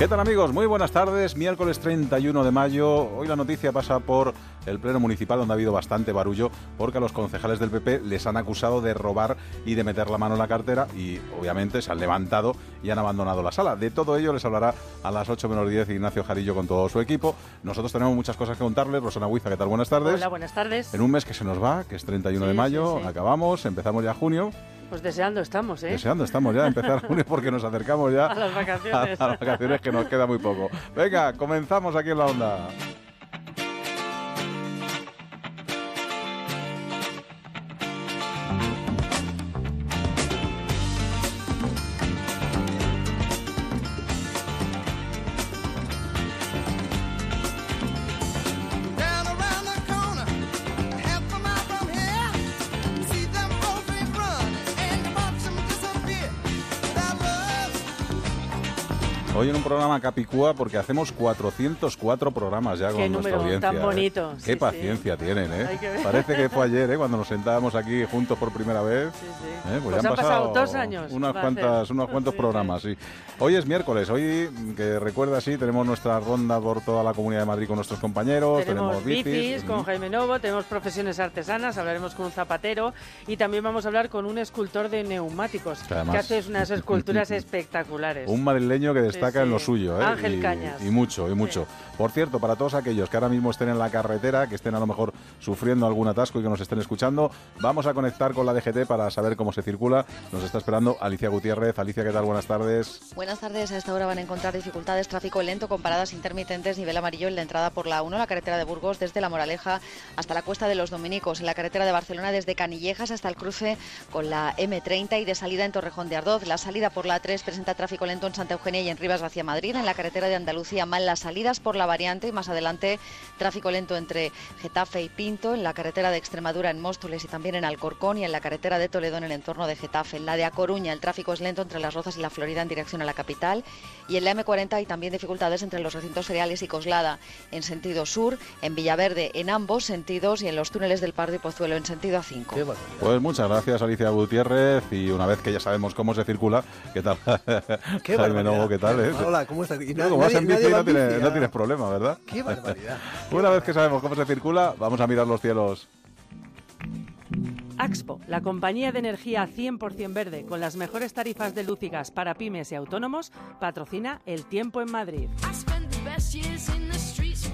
¿Qué tal amigos? Muy buenas tardes. Miércoles 31 de mayo. Hoy la noticia pasa por el Pleno Municipal donde ha habido bastante barullo porque a los concejales del PP les han acusado de robar y de meter la mano en la cartera y obviamente se han levantado y han abandonado la sala. De todo ello les hablará a las 8 menos 10 Ignacio Jarillo con todo su equipo. Nosotros tenemos muchas cosas que contarles. Rosana Huiza, ¿qué tal? Buenas tardes. Hola, buenas tardes. En un mes que se nos va, que es 31 de Sí, mayo, sí, sí. acabamos, empezamos ya junio. Pues deseando estamos, ¿eh? Deseando estamos ya de empezar junio porque nos acercamos ya A las vacaciones. a las vacaciones que nos queda muy poco. Venga, comenzamos aquí en la onda. Programa Capicúa porque hacemos 404 programas ya con Qué nuestra número audiencia. tan ¿eh? bonito, Qué sí, sí. paciencia tienen, ¿eh? Que. Parece que fue ayer, ¿eh? Cuando nos sentábamos aquí juntos por primera vez. Sí, sí. ¿eh? Pues han pasado dos años, Unas cuantas, unos cuantos Sí, programas, sí. Hoy es miércoles, hoy que recuerda sí, tenemos nuestra ronda por toda la Comunidad de Madrid con nuestros compañeros, Tenemos bicis. bicis con Ujú. Jaime Novo, tenemos profesiones artesanas, hablaremos con un zapatero y también vamos a hablar con un escultor de neumáticos Que además- que hace unas esculturas espectaculares. Un madrileño que destaca Sí, en lo sí. Suyo, ¿eh? Ángel y, Cañas. Y mucho, y mucho. Por cierto, para todos aquellos que ahora mismo estén en la carretera, que estén a lo mejor sufriendo algún atasco y que nos estén escuchando, vamos a conectar con la DGT para saber cómo se circula. Nos está esperando Alicia Gutiérrez. Alicia, ¿qué tal? Buenas tardes. Buenas tardes. A esta hora van a encontrar dificultades, tráfico lento con paradas intermitentes, nivel amarillo en la entrada por la 1, la carretera de Burgos desde La Moraleja hasta la Cuesta de los Dominicos, en la carretera de Barcelona desde Canillejas hasta el cruce con la M30 y de salida en Torrejón de Ardoz. La salida por la 3 presenta tráfico lento en Santa Eugenia y en Rivas hacia Madrid, en la carretera de Andalucía mal las salidas por la variante y más adelante tráfico lento entre Getafe y Pinto, en la carretera de Extremadura en Móstoles y también en Alcorcón y en la carretera de Toledo en el entorno de Getafe. En la de A Coruña el tráfico es lento entre Las Rozas y la Florida en dirección a la capital y en la M40 hay también dificultades entre los recintos feriales y Coslada en sentido sur, en Villaverde en ambos sentidos y en los túneles del Pardo y Pozuelo en sentido A5. Pues muchas gracias, Alicia Gutiérrez. Y una vez que ya sabemos cómo se circula, ¿qué tal? Qué Jaime. Novo, ¿qué tal? eh? Hola, nadie- como vas en bici va no en tienes, bici, no tienes problema, ¿verdad? Qué barbaridad. Una vez que sabemos cómo se circula, vamos a mirar los cielos. Axpo, la compañía de energía 100% verde con las mejores tarifas de luz y gas para pymes y autónomos, patrocina El Tiempo en Madrid.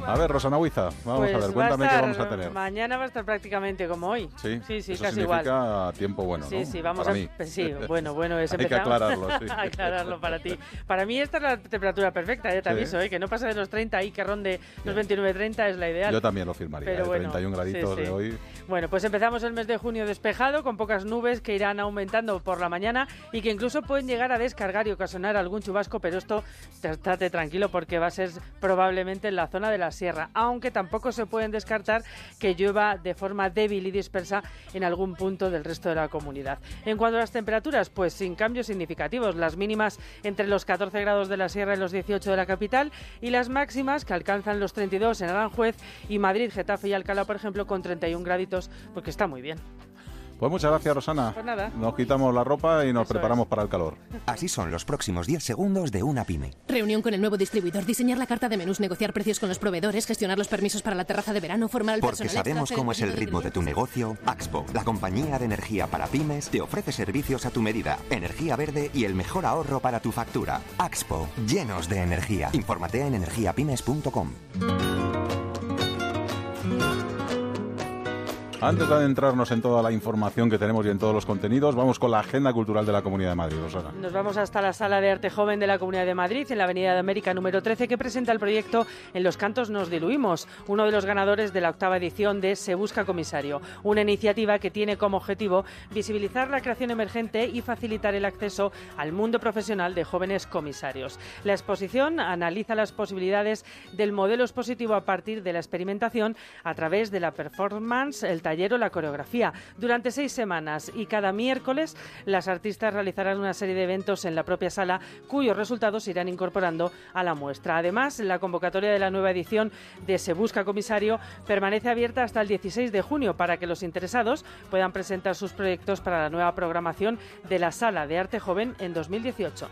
A ver, Rosana Huiza, vamos Pues a ver, va cuéntame qué vamos a tener. Mañana va a estar prácticamente como hoy. Sí, sí, sí eso casi significa igual. tiempo bueno, Sí, ¿no? sí, vamos Para a... mí. pues Sí, bueno, bueno, es Hay que aclararlo, sí. aclararlo para ti. Para mí esta es la temperatura perfecta, ya te Sí. aviso, ¿eh? que no pasa de los 30 y que ronde los 29-30 es la ideal. Yo también lo firmaría, Pero ¿eh? bueno, 31 graditos de hoy. Bueno, pues empezamos el mes de junio despejado, con pocas nubes que irán aumentando por la mañana y que incluso pueden llegar a descargar y ocasionar algún chubasco, pero esto estate tranquilo porque va a ser probablemente en la zona de la sierra, aunque tampoco se pueden descartar que llueva de forma débil y dispersa en algún punto del resto de la comunidad. En cuanto a las temperaturas, pues sin cambios significativos, las mínimas entre los 14 grados de la sierra y los 18 de la capital y las máximas que alcanzan los 32 en Aranjuez y Madrid, Getafe y Alcalá, por ejemplo, con 31 graditos, porque está muy bien. Pues muchas gracias, Rosana. Pues nada. Nos quitamos la ropa y nos Eso preparamos para el calor. Así son los próximos 10 segundos de una pyme. Reunión con el nuevo distribuidor, diseñar la carta de menús, negociar precios con los proveedores, gestionar los permisos para la terraza de verano, formar al Porque personal sabemos cómo es el ritmo de tu negocio, Axpo, la compañía de energía para pymes, te ofrece servicios a tu medida, energía verde y el mejor ahorro para tu factura. Axpo, llenos de energía. Infórmate en energiapymes.com. Antes de adentrarnos en toda la información que tenemos y en todos los contenidos, vamos con la agenda cultural de la Comunidad de Madrid, Rosana. Nos vamos hasta la Sala de Arte Joven de la Comunidad de Madrid, en la Avenida de América número 13, que presenta el proyecto En los cantos nos diluimos, uno de los ganadores de la octava edición de Se Busca Comisario, una iniciativa que tiene como objetivo visibilizar la creación emergente y facilitar el acceso al mundo profesional de jóvenes comisarios. La exposición analiza las posibilidades del modelo expositivo a partir de la experimentación a través de la performance, el taller o la coreografía. Durante seis semanas y cada miércoles, las artistas realizarán una serie de eventos en la propia sala cuyos resultados se irán incorporando a la muestra. Además, la convocatoria de la nueva edición de Se Busca Comisario permanece abierta hasta el 16 de junio para que los interesados puedan presentar sus proyectos para la nueva programación de la Sala de Arte Joven en 2018.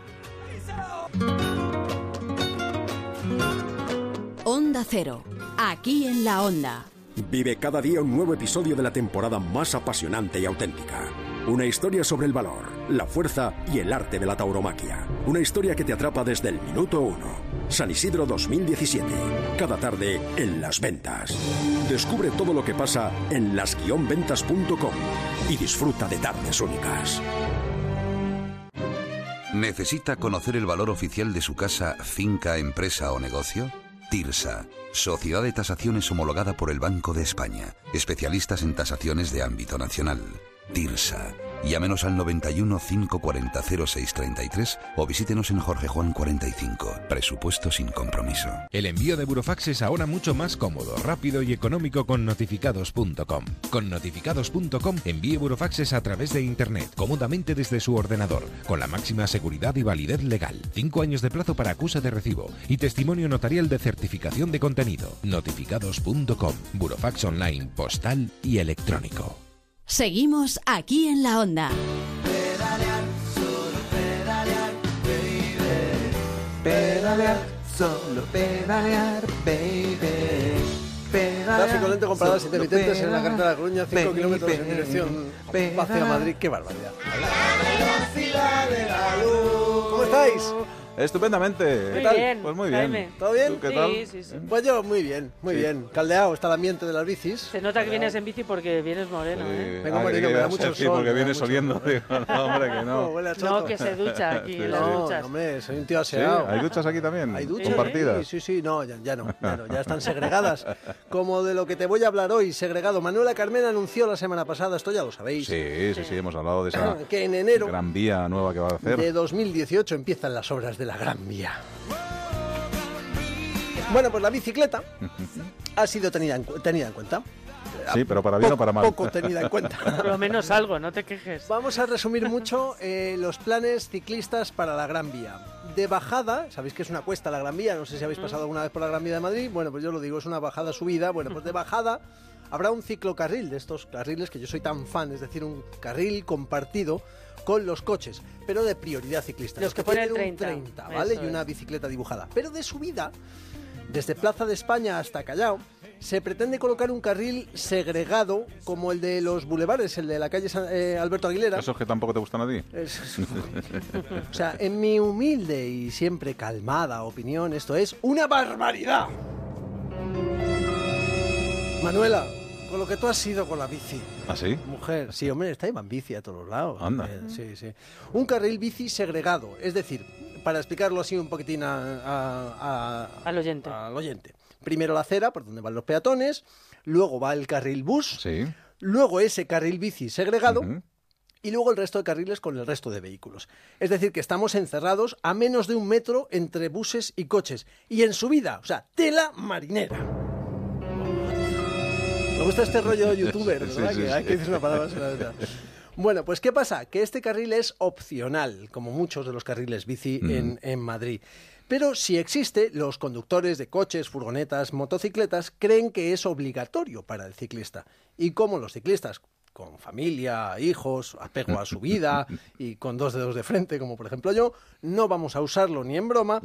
Onda Cero, aquí en la Onda. Vive cada día un nuevo episodio de la temporada más apasionante y auténtica. Una historia sobre el valor, la fuerza y el arte de la tauromaquia. Una historia que te atrapa desde el minuto uno. San Isidro 2017. Cada tarde en las ventas. Descubre todo lo que pasa en las-ventas.com y disfruta de tardes únicas. ¿Necesita conocer el valor oficial de su casa, finca, empresa o negocio? TIRSA, Sociedad de Tasaciones homologada por el Banco de España, especialistas en tasaciones de ámbito nacional. TIRSA. Llámenos al 91 540 0633 o visítenos en Jorge Juan 45. Presupuesto sin compromiso. El envío de Burofax es ahora mucho más cómodo, rápido y económico con notificados.com. Con notificados.com envíe Burofaxes a través de Internet, cómodamente desde su ordenador, con la máxima seguridad y validez legal. Cinco años de plazo para acusa de recibo y testimonio notarial de certificación de contenido. Notificados.com. Burofax online, postal y electrónico. Seguimos aquí en la Onda. Pedalear, solo pedalear, baby. Pedalear, solo pedalear, baby. Pedalear, Tráfico lento con paradas intermitentes en la carretera de Coruña, 5 baby. kilómetros en dirección hacia. Madrid. ¡Qué barbaridad! ¿Cómo estáis? Estupendamente. Muy ¿Qué tal? bien, Pues muy Jaime. bien. ¿Todo bien? ¿Tú qué Sí, tal? sí, sí. Pues yo, muy bien, muy Sí. bien. Caldeado está el ambiente de las bicis. Se nota que vienes en bici porque vienes moreno, Sí. ¿eh? Vengo Ah, moreno, me da mucho sol, porque me da vienes oliendo. Digo, no, hombre, que No, no. No, que se ducha aquí Sí, No, duchas. hombre, soy un tío Sí, aseado. ¿Hay duchas aquí también? Hay duchas. ¿Compartidas? Sí, sí, sí, no, ya, ya no, ya no, ya están segregadas. Como de lo que te voy a hablar hoy, segregado. Manuela Carmena anunció la semana pasada, esto ya lo sabéis, Sí, sí, sí, hemos hablado de esa que en enero gran vía nueva que va a hacer. de 2018 empiezan las obras de la Gran Vía. Bueno, pues la bicicleta ha sido tenida en, tenida en cuenta. Sí, pero para bien o para mal. Poco tenida en cuenta. Por lo menos algo, no te quejes. Vamos a resumir mucho eh, los planes ciclistas para la Gran Vía. De bajada, sabéis que es una cuesta la Gran Vía, no sé si habéis pasado alguna vez por la Gran Vía de Madrid, bueno, pues yo lo digo, es una bajada subida, bueno, pues de bajada habrá un ciclocarril de estos carriles que yo soy tan fan, es decir, un carril compartido con los coches, pero de prioridad ciclista. Los que pone el tienen un 30, ¿vale? eso Y una bicicleta dibujada. Pero de subida, desde Plaza de España hasta Callao, se pretende colocar un carril segregado como el de los bulevares, el de la calle San- eh, Alberto Aguilera. ¿Esos que tampoco te gustan a ti? Es- o sea, en mi humilde y siempre calmada opinión, esto es una barbaridad. Manuela, con lo que tú has sido con la bici, ¿Ah, sí? mujer, sí, hombre, está en bici a todos lados. Anda. Eh, Sí, sí. Un carril bici segregado, es decir, para explicarlo así un poquitín a- a- a- Al oyente. al oyente. Primero la acera, por donde van los peatones, luego va el carril bus, Sí. luego ese carril bici segregado Ujú. y luego el resto de carriles con el resto de vehículos. Es decir, que estamos encerrados a menos de un metro entre buses y coches. Y en subida, o sea, tela marinera. Me gusta este rollo youtuber, ¿verdad? sí, que hay que decir una palabra sin la. Bueno, pues ¿qué pasa? Que este carril es opcional, como muchos de los carriles bici en, en Madrid. Pero si existe, los conductores de coches, furgonetas, motocicletas creen que es obligatorio para el ciclista. Y como los ciclistas, con familia, hijos, apego a su vida y con dos dedos de frente, como por ejemplo yo, no vamos a usarlo ni en broma,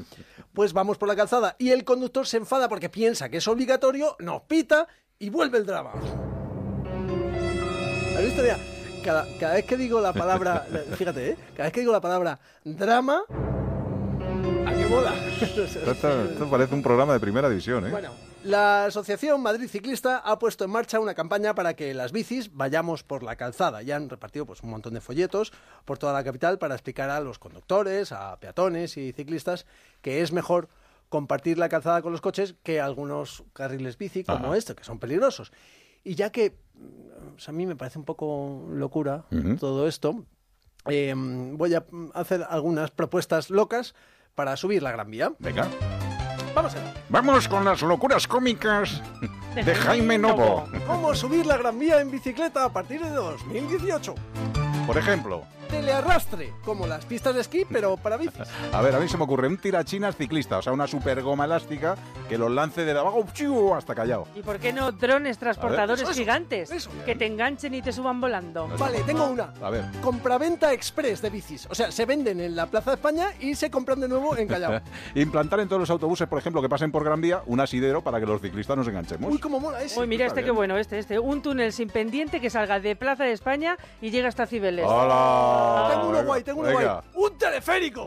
pues vamos por la calzada y el conductor se enfada porque piensa que es obligatorio, nos pita y vuelve el drama. ¿Has visto? Mira, cada, cada vez que digo la palabra, fíjate, ¿eh? cada vez que digo la palabra drama, ¿a qué mola? Esto, esto- esto parece un programa de primera división, ¿eh? Bueno, la Asociación Madrid Ciclista ha puesto en marcha una campaña para que las bicis vayamos por la calzada. Ya han repartido pues, un montón de folletos por toda la capital para explicar a los conductores, a peatones y ciclistas que es mejor compartir la calzada con los coches que algunos carriles bici como Ajá. este, que son peligrosos. Y ya que mm, a mí me parece un poco locura todo esto, eh, voy a hacer algunas propuestas locas para subir la Gran Vía. Venga. Vamos allá. Vamos con las locuras cómicas de Jaime Novo. ¿Cómo subir la Gran Vía en bicicleta a partir de 2018? Por ejemplo, Telearrastre, como las pistas de esquí, pero para bicis. a ver, a mí se me ocurre un tirachinas ciclista, o sea, una super goma elástica que los lance de abajo hasta callao. ¿Y por qué no drones transportadores eso, gigantes eso. que te enganchen y te suban volando? Vale, tengo una. A ver. Compraventa express de bicis. O sea, se venden en la Plaza de España y se compran de nuevo en Callao. Implantar en todos los autobuses, por ejemplo, que pasen por Gran Vía, un asidero para que los ciclistas nos enganchemos. Uy, cómo mola ese. Uy, mira este qué bueno, este, este. Un túnel sin pendiente que salga de Plaza de España y llega hasta Cibeles. ¡Hola! Tengo uno guay, tengo uno Venga. guay. ¡Un teleférico!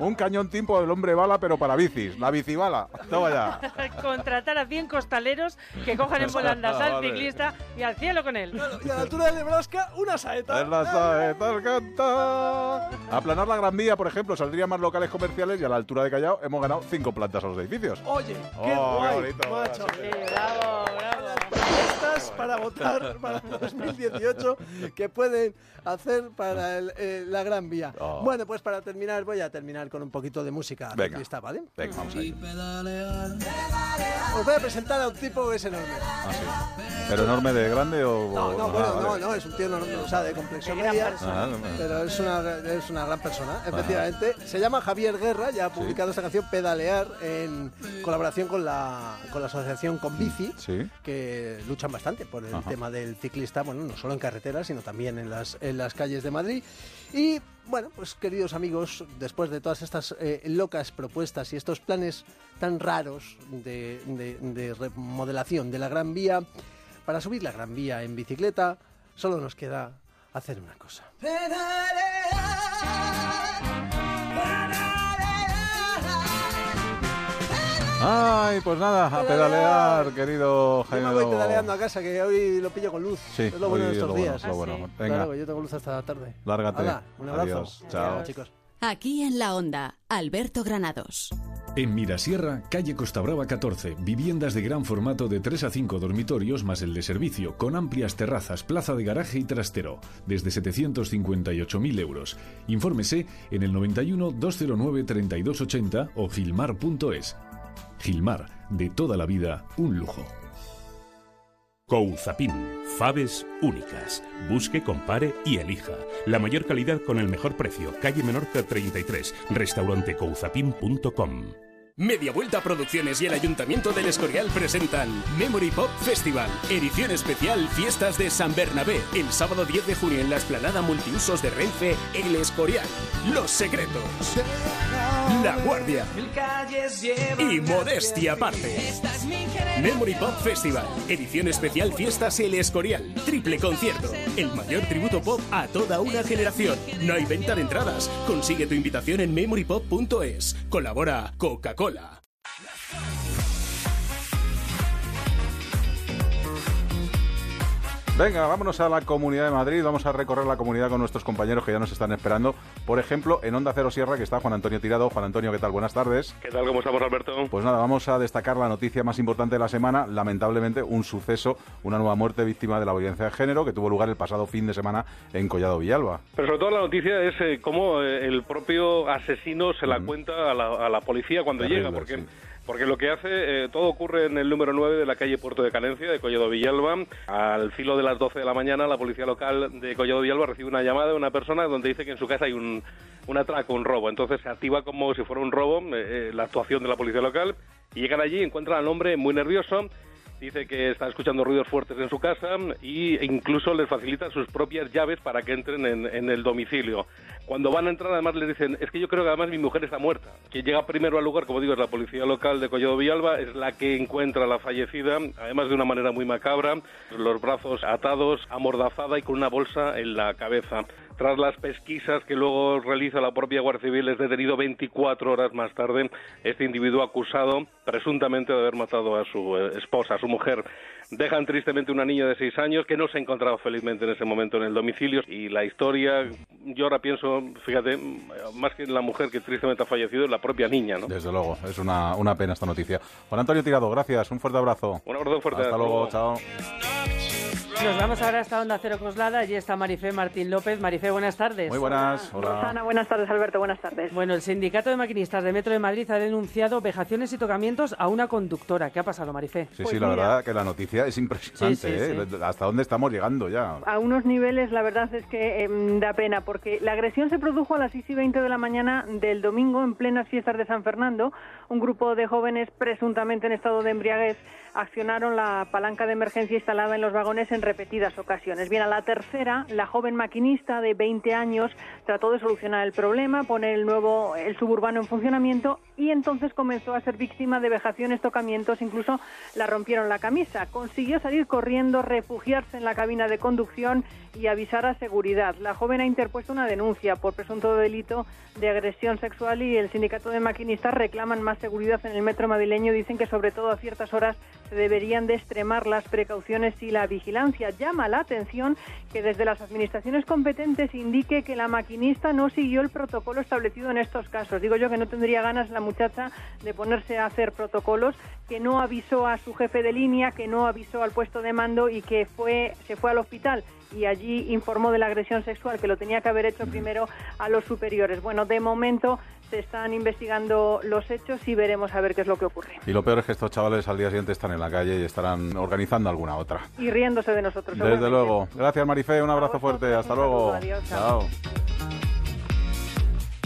Un cañón tiempo del hombre bala, pero para bicis. La bicibala. Toma ya. Contratar a 100 costaleros que cojan en volandas al Vale. ciclista y al cielo con él. Y a la altura de Nebraska, una saeta. Es la saeta al cantar. Aplanar la Gran Vía, por ejemplo, saldría más locales comerciales y a la altura de Callao hemos ganado cinco plantas a los edificios. Oye, qué Oh, qué guay, bonito. macho. Sí, bravo, bravo. Propuestas para votar para 2018 que pueden hacer para el, eh, la Gran Vía. Oh. Bueno, pues para terminar, voy a terminar con un poquito de música Venga. ciclista, ¿vale? Venga, vamos ahí. Os voy a presentar a un tipo que es enorme. Ah, sí. ¿Pero enorme de grande o...? No, no, Ah, bueno, vale. no, no, es un tío enorme, o sea, de complexión media, persona. Ah, pero es una, es una gran persona, efectivamente. Se llama Javier Guerra, ya ha publicado esta canción Pedalear en colaboración con la, con la asociación Conbici, Sí. que luchan bastante por el Ajá. tema del ciclista, bueno, no solo en carreteras, sino también en las, en las calles de Madrid. Y bueno, pues queridos amigos, después de todas estas eh, locas propuestas y estos planes tan raros de, de- de remodelación de la Gran Vía, para subir la Gran Vía en bicicleta, solo nos queda hacer una cosa. Ay, pues nada, a pedalear, querido Yo Jaime. me voy pedaleando a casa, que hoy lo pillo con luz. Sí, es lo bueno de es estos lo bueno, días. es lo bueno. Ah, sí. Venga, Claro, yo tengo luz hasta la tarde. lárgate. Hala, un abrazo. Adiós. Chao. chicos. Aquí en la onda, Alberto Granados. En Mirasierra, calle Costa Brava 14, viviendas de gran formato de 3 a 5 dormitorios más el de servicio, con amplias terrazas, plaza de garaje y trastero, desde 758.000 euros. Infórmese en el 91 209 3280 o gilmar.es. Gilmar, de toda la vida, un lujo. Couzapin, faves únicas. Busque, compare y elija. La mayor calidad con el mejor precio. Calle Menorca 33. Restaurante couzapin.com. Media Vuelta Producciones y el Ayuntamiento del Escorial presentan Memory Pop Festival, edición especial Fiestas de San Bernabé, el sábado 10 de junio en la esplanada multiusos de Renfe, El Escorial. Los secretos. La Guardia. Y modestia aparte. Memory Pop Festival, edición especial Fiestas El Escorial, triple concierto, el mayor tributo pop a toda una generación. No hay venta de entradas. Consigue tu invitación en memorypop.es. Colabora Coca-Cola. Coca-Cola. Venga, vámonos a la Comunidad de Madrid. Vamos a recorrer la comunidad con nuestros compañeros que ya nos están esperando. Por ejemplo, en Onda Cero Sierra, que está Juan Antonio Tirado. Juan Antonio, ¿qué tal? Buenas tardes. ¿Qué tal? ¿Cómo estamos, Alberto? Pues nada, vamos a destacar la noticia más importante de la semana. Lamentablemente, un suceso, una nueva muerte víctima de la violencia de género que tuvo lugar el pasado fin de semana en Collado Villalba. Pero sobre todo la noticia es eh, cómo eh, el propio asesino se la cuenta a la, a la policía cuando Terrible, llega, porque... sí. Porque lo que hace, eh, todo ocurre en el número 9 de la calle Puerto de Canencia, de Collado Villalba. Al filo de las 12 de la mañana, la policía local de Collado Villalba recibe una llamada de una persona donde dice que en su casa hay un, un atraco, un robo. Entonces se activa como si fuera un robo eh, eh, la actuación de la policía local y llegan allí encuentran al hombre muy nervioso. Dice que está escuchando ruidos fuertes en su casa e incluso les facilita sus propias llaves para que entren en, el domicilio. Cuando van a entrar, además les dicen, es que yo creo que además mi mujer está muerta. Que llega primero al lugar, como digo, es la policía local de Collado Villalba, es la que encuentra a la fallecida, además de una manera muy macabra, los brazos atados, amordazada y con una bolsa en la cabeza. Tras las pesquisas que luego realiza la propia Guardia Civil, es detenido 24 horas más tarde este individuo acusado presuntamente de haber matado a su eh, esposa, a su mujer. Dejan tristemente una niña de 6 años que no se encontraba felizmente en ese momento en el domicilio y la historia, yo ahora pienso, fíjate, más que en la mujer que tristemente ha fallecido, es la propia niña, ¿no? Desde luego, es una, una pena esta noticia. Juan Antonio Tirado, gracias, un fuerte abrazo. Un abrazo fuerte. Hasta luego, chao. Nos vamos ahora hasta Onda Cero Coslada. Allí está Marifé Martín López. Marifé, buenas tardes. Muy buenas. Hola. Rosana, buenas tardes, Alberto, buenas tardes. Bueno, el sindicato de maquinistas de Metro de Madrid ha denunciado vejaciones y tocamientos a una conductora. ¿Qué ha pasado, Marifé? Sí, sí, la verdad que la noticia es impresionante. Sí, sí, ¿eh? ¿Hasta dónde estamos llegando ya? A unos niveles, la verdad es que em, da pena, porque la agresión se produjo a las 6 y 20 de la mañana del domingo en plenas fiestas de San Fernando. Un grupo de jóvenes presuntamente en estado de embriaguez accionaron la palanca de emergencia instalada en los vagones en repetidas ocasiones. Bien, a la tercera, la joven maquinista de 20 años trató de solucionar el problema, poner el nuevo el suburbano en funcionamiento y entonces comenzó a ser víctima de vejaciones, tocamientos, incluso la rompieron la camisa. Consiguió salir corriendo, refugiarse en la cabina de conducción y avisar a seguridad. La joven ha interpuesto una denuncia por presunto delito de agresión sexual y el sindicato de maquinistas reclaman más seguridad en el metro madrileño. Dicen que sobre todo a ciertas horas se deberían de extremar las precauciones y la vigilancia. Llama la atención que desde las administraciones competentes indique que la maquinista no siguió el protocolo establecido en estos casos. Digo yo que no tendría ganas la muchacha de ponerse a hacer protocolos, que no avisó a su jefe de línea, que no avisó al puesto de mando y que fue se fue al hospital y allí informó de la agresión sexual que lo tenía que haber hecho primero a los superiores. Bueno, de momento se están investigando los hechos y veremos a ver qué es lo que ocurre. Y lo peor es que estos chavales al día siguiente están en la calle y estarán organizando alguna otra. Y riéndose de nosotros. Desde luego. Gracias, Marifé. Un abrazo fuerte. Hasta luego. Adiós, Chao.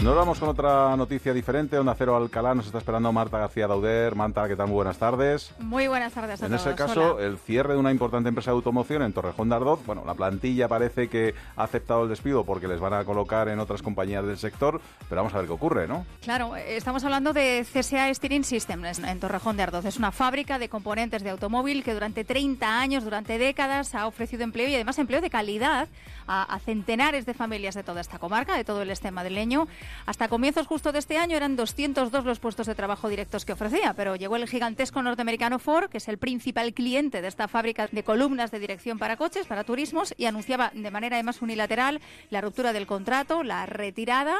Nos vamos con otra noticia diferente. Onda Cero Alcalá nos está esperando Marta García Dauder. Marta, ¿qué tal? Muy buenas tardes. Muy buenas tardes a En todos. ese caso, Hola. el cierre de una importante empresa de automoción en Torrejón de Ardoz. Bueno, la plantilla parece que ha aceptado el despido porque les van a colocar en otras compañías del sector, pero vamos a ver qué ocurre, ¿no? Claro, estamos hablando de CSA Steering Systems en Torrejón de Ardoz. Es una fábrica de componentes de automóvil que durante 30 años, durante décadas, ha ofrecido empleo y además empleo de calidad a, a centenares de familias de toda esta comarca, de todo el este madrileño. Hasta comienzos justo de este año eran 202 los puestos de trabajo directos que ofrecía, pero llegó el gigantesco norteamericano Ford, que es el principal cliente de esta fábrica de columnas de dirección para coches, para turismos, y anunciaba de manera además unilateral la ruptura del contrato, la retirada,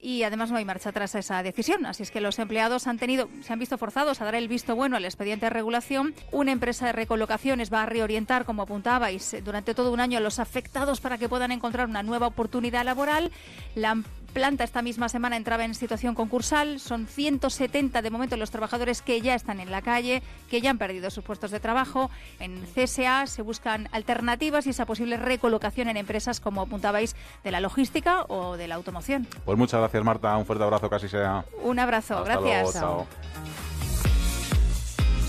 y además no hay marcha atrás a esa decisión. Así es que los empleados han tenido, se han visto forzados a dar el visto bueno al expediente de regulación. Una empresa de recolocaciones va a reorientar, como apuntabais, durante todo un año a los afectados para que puedan encontrar una nueva oportunidad laboral. La planta esta misma semana entraba en situación concursal. Son 170 de momento los trabajadores que ya están en la calle, que ya han perdido sus puestos de trabajo. En CSA se buscan alternativas y esa posible recolocación en empresas, como apuntabais, de la logística o de la automoción. Pues muchas gracias, Marta. Un fuerte abrazo, casi sea. Un abrazo, Hasta gracias. luego, chao.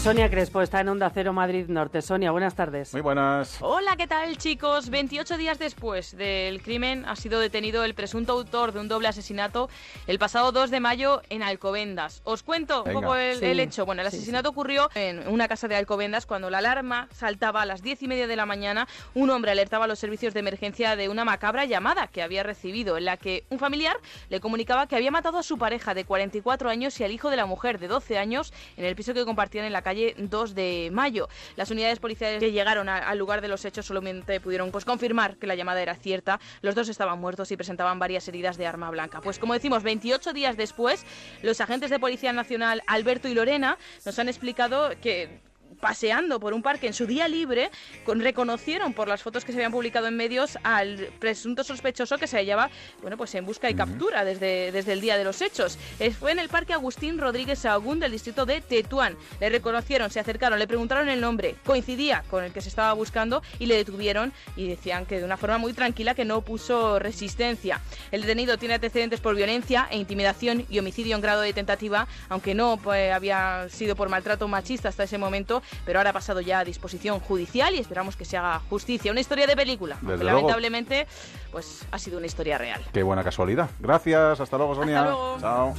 Sonia Crespo está en Onda Cero Madrid Norte. Sonia, buenas tardes. Muy buenas. Hola, ¿qué tal chicos? 28 días después del crimen ha sido detenido el presunto autor de un doble asesinato el pasado 2 de mayo en Alcobendas. Os cuento Venga. un poco el, Sí. el hecho. Bueno, el Sí, asesinato ocurrió en una casa de Alcobendas cuando la alarma saltaba a las 10 y media de la mañana. Un hombre alertaba a los servicios de emergencia de una macabra llamada que había recibido, en la que un familiar le comunicaba que había matado a su pareja de 44 años y al hijo de la mujer de 12 años en el piso que compartían en la calle 2 de mayo. Las unidades policiales que llegaron al lugar de los hechos solamente pudieron pues, confirmar que la llamada era cierta. Los dos estaban muertos y presentaban varias heridas de arma blanca. Pues como decimos, 28 días después, los agentes de Policía Nacional Alberto y Lorena nos han explicado que paseando por un parque en su día libre, con- reconocieron por las fotos que se habían publicado en medios al presunto sospechoso que se hallaba, bueno, pues en busca y captura desde, desde el día de los hechos. Eh, Fue en el parque Agustín Rodríguez Sahagún del distrito de Tetuán. Le reconocieron, se acercaron, le preguntaron el nombre, coincidía con el que se estaba buscando y le detuvieron y decían que de una forma muy tranquila que no puso resistencia. El detenido tiene antecedentes por violencia e intimidación y homicidio en grado de tentativa, aunque no pues, había sido por maltrato machista hasta ese momento, pero ahora ha pasado ya a disposición judicial y esperamos que se haga justicia. Una historia de película, aunque lamentablemente pues ha sido una historia real. Qué buena casualidad. Gracias. Hasta luego, Sonia. Hasta luego. Chao.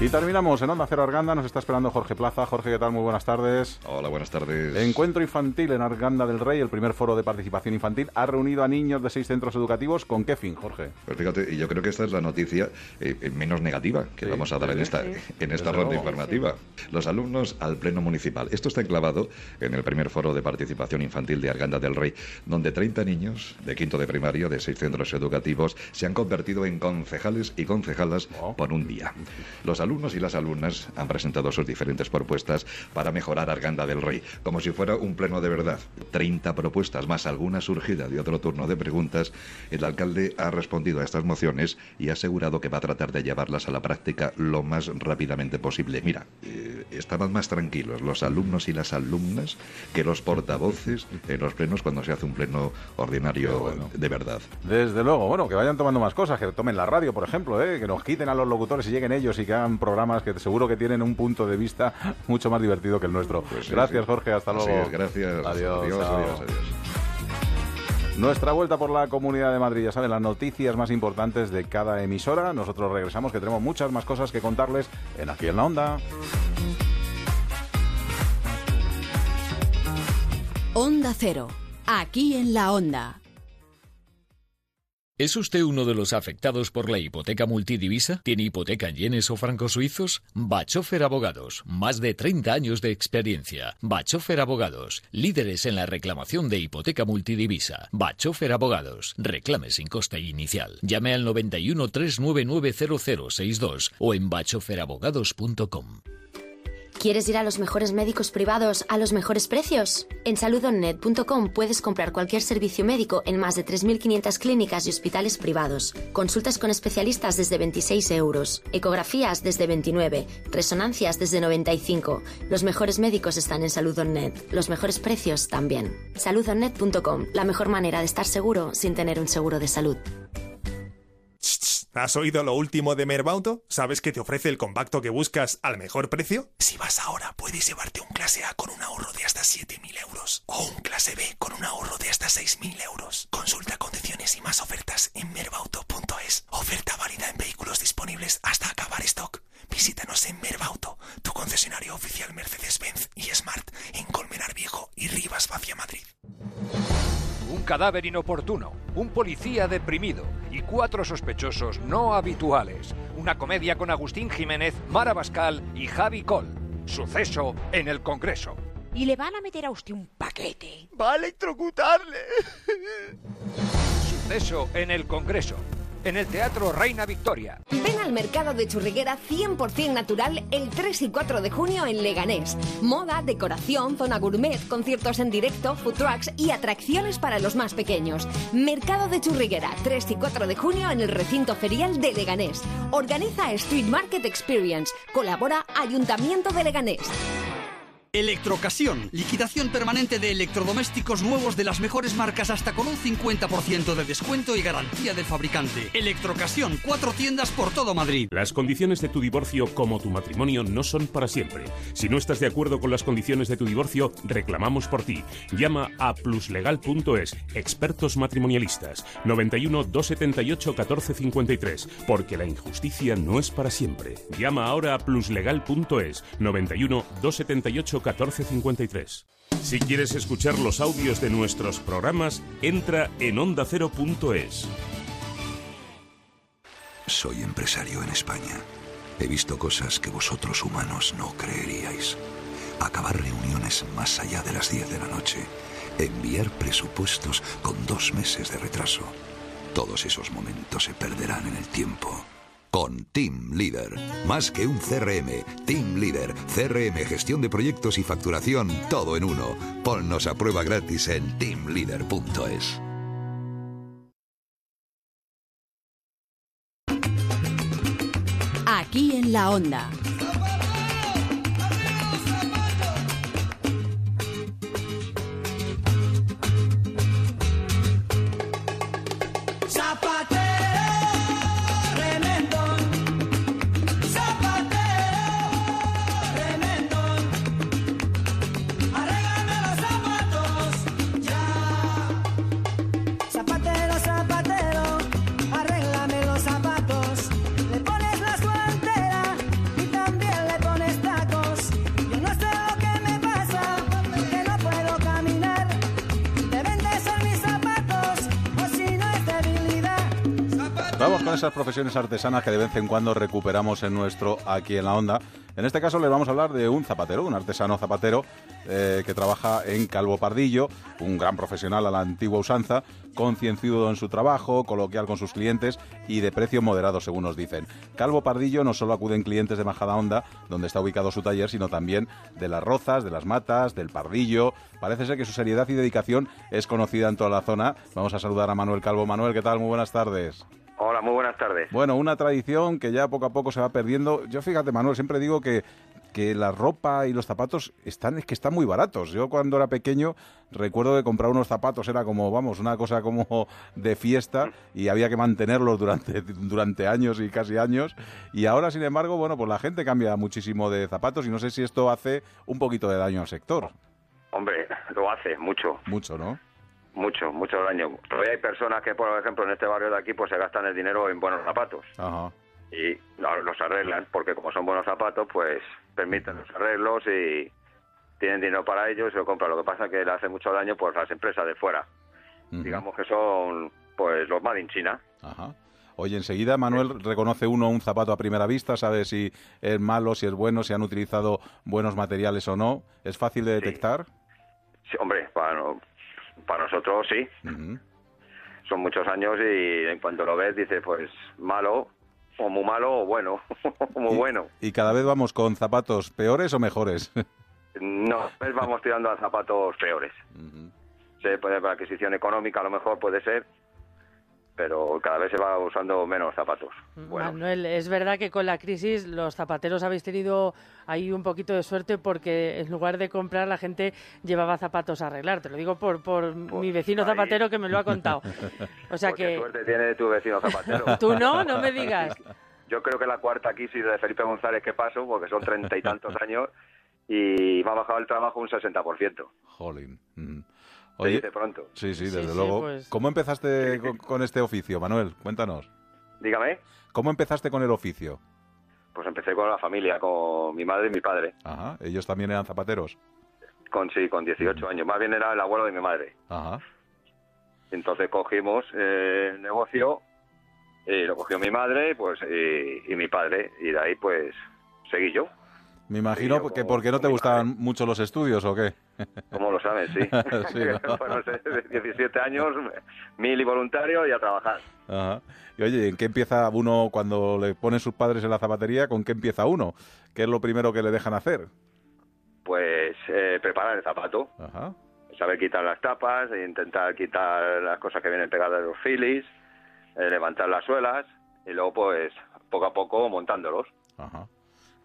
Y terminamos en Onda Cero Arganda. Nos está esperando Jorge Plaza. Jorge, ¿qué tal? Muy buenas tardes. Hola, buenas tardes. Encuentro infantil en Arganda del Rey, el primer foro de participación infantil, ha reunido a niños de seis centros educativos. ¿Con qué fin, Jorge? Pues fíjate, y yo creo que esta es la noticia eh, menos negativa que vamos a dar en esta, sí. en esta Desde ronda luego. informativa. Los alumnos al Pleno Municipal. Esto está enclavado en el primer foro de participación infantil de Arganda del Rey, donde 30 niños de quinto de primaria de seis centros educativos se han convertido en concejales y concejalas por un día. Los alumnos y las alumnas han presentado sus diferentes propuestas para mejorar Arganda del Rey, como si fuera un pleno de verdad. 30 propuestas más alguna surgida de otro turno de preguntas. El alcalde ha respondido a estas mociones y ha asegurado que va a tratar de llevarlas a la práctica lo más rápidamente posible. Mira, eh, estaban más tranquilos los alumnos y las alumnas que los portavoces en los plenos cuando se hace un pleno ordinario de verdad. Desde luego, bueno, que vayan tomando más cosas, que tomen la radio, por ejemplo, ¿eh? que nos quiten a los locutores y lleguen ellos y que hagan programas que seguro que tienen un punto de vista mucho más divertido que el nuestro. Pues sí, gracias, sí. Jorge, hasta luego. es, gracias. Adiós, Adiós, adiós, adiós. Nuestra vuelta por la Comunidad de Madrid, ya saben, las noticias más importantes de cada emisora. Nosotros regresamos, que tenemos muchas más cosas que contarles en Aquí en la Onda. Onda Cero. Aquí en la Onda. ¿Es usted uno de los afectados por la hipoteca multidivisa? ¿Tiene hipoteca en yenes o francos suizos? Bachofer Abogados, más de 30 años de experiencia. Bachofer Abogados, líderes en la reclamación de hipoteca multidivisa. Bachofer Abogados, reclame sin coste inicial. Llame al 91 399 0062 o en bachoferabogados.com. ¿Quieres ir a los mejores médicos privados a los mejores precios? En saludonnet.com puedes comprar cualquier servicio médico en más de 3.500 clínicas y hospitales privados. Consultas con especialistas desde 26 euros, ecografías desde 29, resonancias desde 95. Los mejores médicos están en Saludonnet, los mejores precios también. Saludonnet.com, la mejor manera de estar seguro sin tener un seguro de salud. ¿Has oído lo último de Merbauto? ¿Sabes que te ofrece el compacto que buscas al mejor precio? Si vas ahora, puedes llevarte un clase A con un ahorro de hasta 7.000 euros o un clase B con un ahorro de hasta 6.000 euros. Consulta condiciones y más ofertas en merbauto.es. Oferta válida en vehículos disponibles hasta acabar stock. Visítanos en Merbauto, tu concesionario oficial Mercedes-Benz y Smart en Colmenar Viejo y Rivas Vacia Madrid. Un cadáver inoportuno, un policía deprimido cuatro sospechosos no habituales. Una comedia con Agustín Jiménez, Mara Bascal y Javi Col. Suceso en el Congreso. Y le van a meter a usted un paquete. ¡Va a electrocutarle! Suceso en el Congreso. En el Teatro Reina Victoria. Ven al mercado de churriguera 100% natural el 3 y 4 de junio en Leganés. Moda, decoración, zona gourmet, conciertos en directo, food trucks y atracciones para los más pequeños. Mercado de churriguera 3 y 4 de junio en el recinto ferial de Leganés. Organiza Street Market Experience. Colabora Ayuntamiento de Leganés. Electrocasión, liquidación permanente de electrodomésticos nuevos de las mejores marcas hasta con un 50% de descuento y garantía del fabricante. Electrocasión, cuatro tiendas por todo Madrid. Las condiciones de tu divorcio como tu matrimonio no son para siempre. Si no estás de acuerdo con las condiciones de tu divorcio, reclamamos por ti. Llama a pluslegal.es, expertos matrimonialistas, 91 278 1453, porque la injusticia no es para siempre. Llama ahora a pluslegal.es, 91 278 1453. Si quieres escuchar los audios de nuestros programas, entra en ondacero.es. Soy empresario en España. He visto cosas que vosotros humanos no creeríais. Acabar reuniones más allá de las 10 de la noche. Enviar presupuestos con dos meses de retraso. Todos esos momentos se perderán en el tiempo. Con Team Leader. Más que un CRM, Team Leader, CRM, gestión de proyectos y facturación, todo en uno. Ponnos a prueba gratis en teamleader.es. Aquí en la Onda. Con esas profesiones artesanas que de vez en cuando recuperamos en nuestro Aquí en la Onda. En este caso le vamos a hablar de un zapatero, un artesano zapatero eh, que trabaja en Calvo Pardillo, un gran profesional a la antigua usanza, concienzudo en su trabajo, coloquial con sus clientes y de precio moderado, según nos dicen. Calvo Pardillo no solo acuden clientes de Majadahonda, donde está ubicado su taller, sino también de las Rozas, de las Matas, del Pardillo. Parece ser que su seriedad y dedicación es conocida en toda la zona. Vamos a saludar a Manuel Calvo. Manuel, ¿qué tal? Muy buenas tardes. Hola, muy buenas tardes. Bueno, una tradición que ya poco a poco se va perdiendo. Yo fíjate, Manuel, siempre digo que, que la ropa y los zapatos están, es que están muy baratos. Yo cuando era pequeño recuerdo de comprar unos zapatos, era como, vamos, una cosa como de fiesta y había que mantenerlos durante, durante años y casi años. Y ahora, sin embargo, bueno, pues la gente cambia muchísimo de zapatos y no sé si esto hace un poquito de daño al sector. Hombre, lo hace mucho, Mucho, ¿no? Mucho, mucho daño. Todavía hay personas que, por ejemplo, en este barrio de aquí, pues se gastan el dinero en buenos zapatos Ajá. y los arreglan, porque como son buenos zapatos, pues permiten los arreglos y tienen dinero para ellos y lo compran. Lo que pasa es que le hace mucho daño pues las empresas de fuera. Digamos que son pues los Made in China. Ajá. Oye, enseguida Manuel reconoce uno un zapato a primera vista, sabe si es malo, si es bueno, si han utilizado buenos materiales o no. ¿Es fácil de detectar? Sí, hombre, para, no- para nosotros sí. Son muchos años y en cuanto lo ves dices, pues malo, o muy malo o bueno, o muy bueno. ¿Y cada vez vamos con zapatos peores o mejores? No, pues vamos tirando a zapatos peores. Se puede por adquisición económica a lo mejor puede ser, pero cada vez se va usando menos zapatos. Bueno, Manuel, es verdad que con la crisis los zapateros habéis tenido ahí un poquito de suerte porque en lugar de comprar la gente llevaba zapatos a arreglar. Te lo digo por, por mi vecino zapatero que me lo ha contado. O sea pues qué que suerte tiene tu vecino zapatero. tú no, no me digas. Yo creo que la cuarta crisis de Felipe González que paso, porque son treinta y tantos años, y me ha bajado el trabajo un 60%. Jolín. Mm. Se dice pronto. Sí, sí, desde sí, luego. pues. ¿Cómo empezaste con, con este oficio, Manuel? Cuéntanos. Dígame. ¿Cómo empezaste con el oficio? Pues empecé con la familia, con mi madre y mi padre, Ajá. ¿Ellos también eran zapateros? con sí, con 18 años. Más bien era el abuelo de mi madre. Ajá. Entonces cogimos eh, el negocio y lo cogió mi madre pues y, y mi padre y de ahí pues seguí yo. Me imagino yo que porque no te gustaban mucho los estudios o qué. ¿Cómo lo sabes? Sí. Sí, ¿no? Bueno, de 17 años, mil y voluntario y a trabajar. Ajá. Y oye, ¿en qué empieza uno cuando le ponen sus padres en la zapatería? ¿Con qué empieza uno? ¿Qué es lo primero que le dejan hacer? Pues eh, preparar el zapato, Ajá. saber quitar las tapas, e intentar quitar las cosas que vienen pegadas de los filis, eh, levantar las suelas y luego pues poco a poco montándolos. Ajá.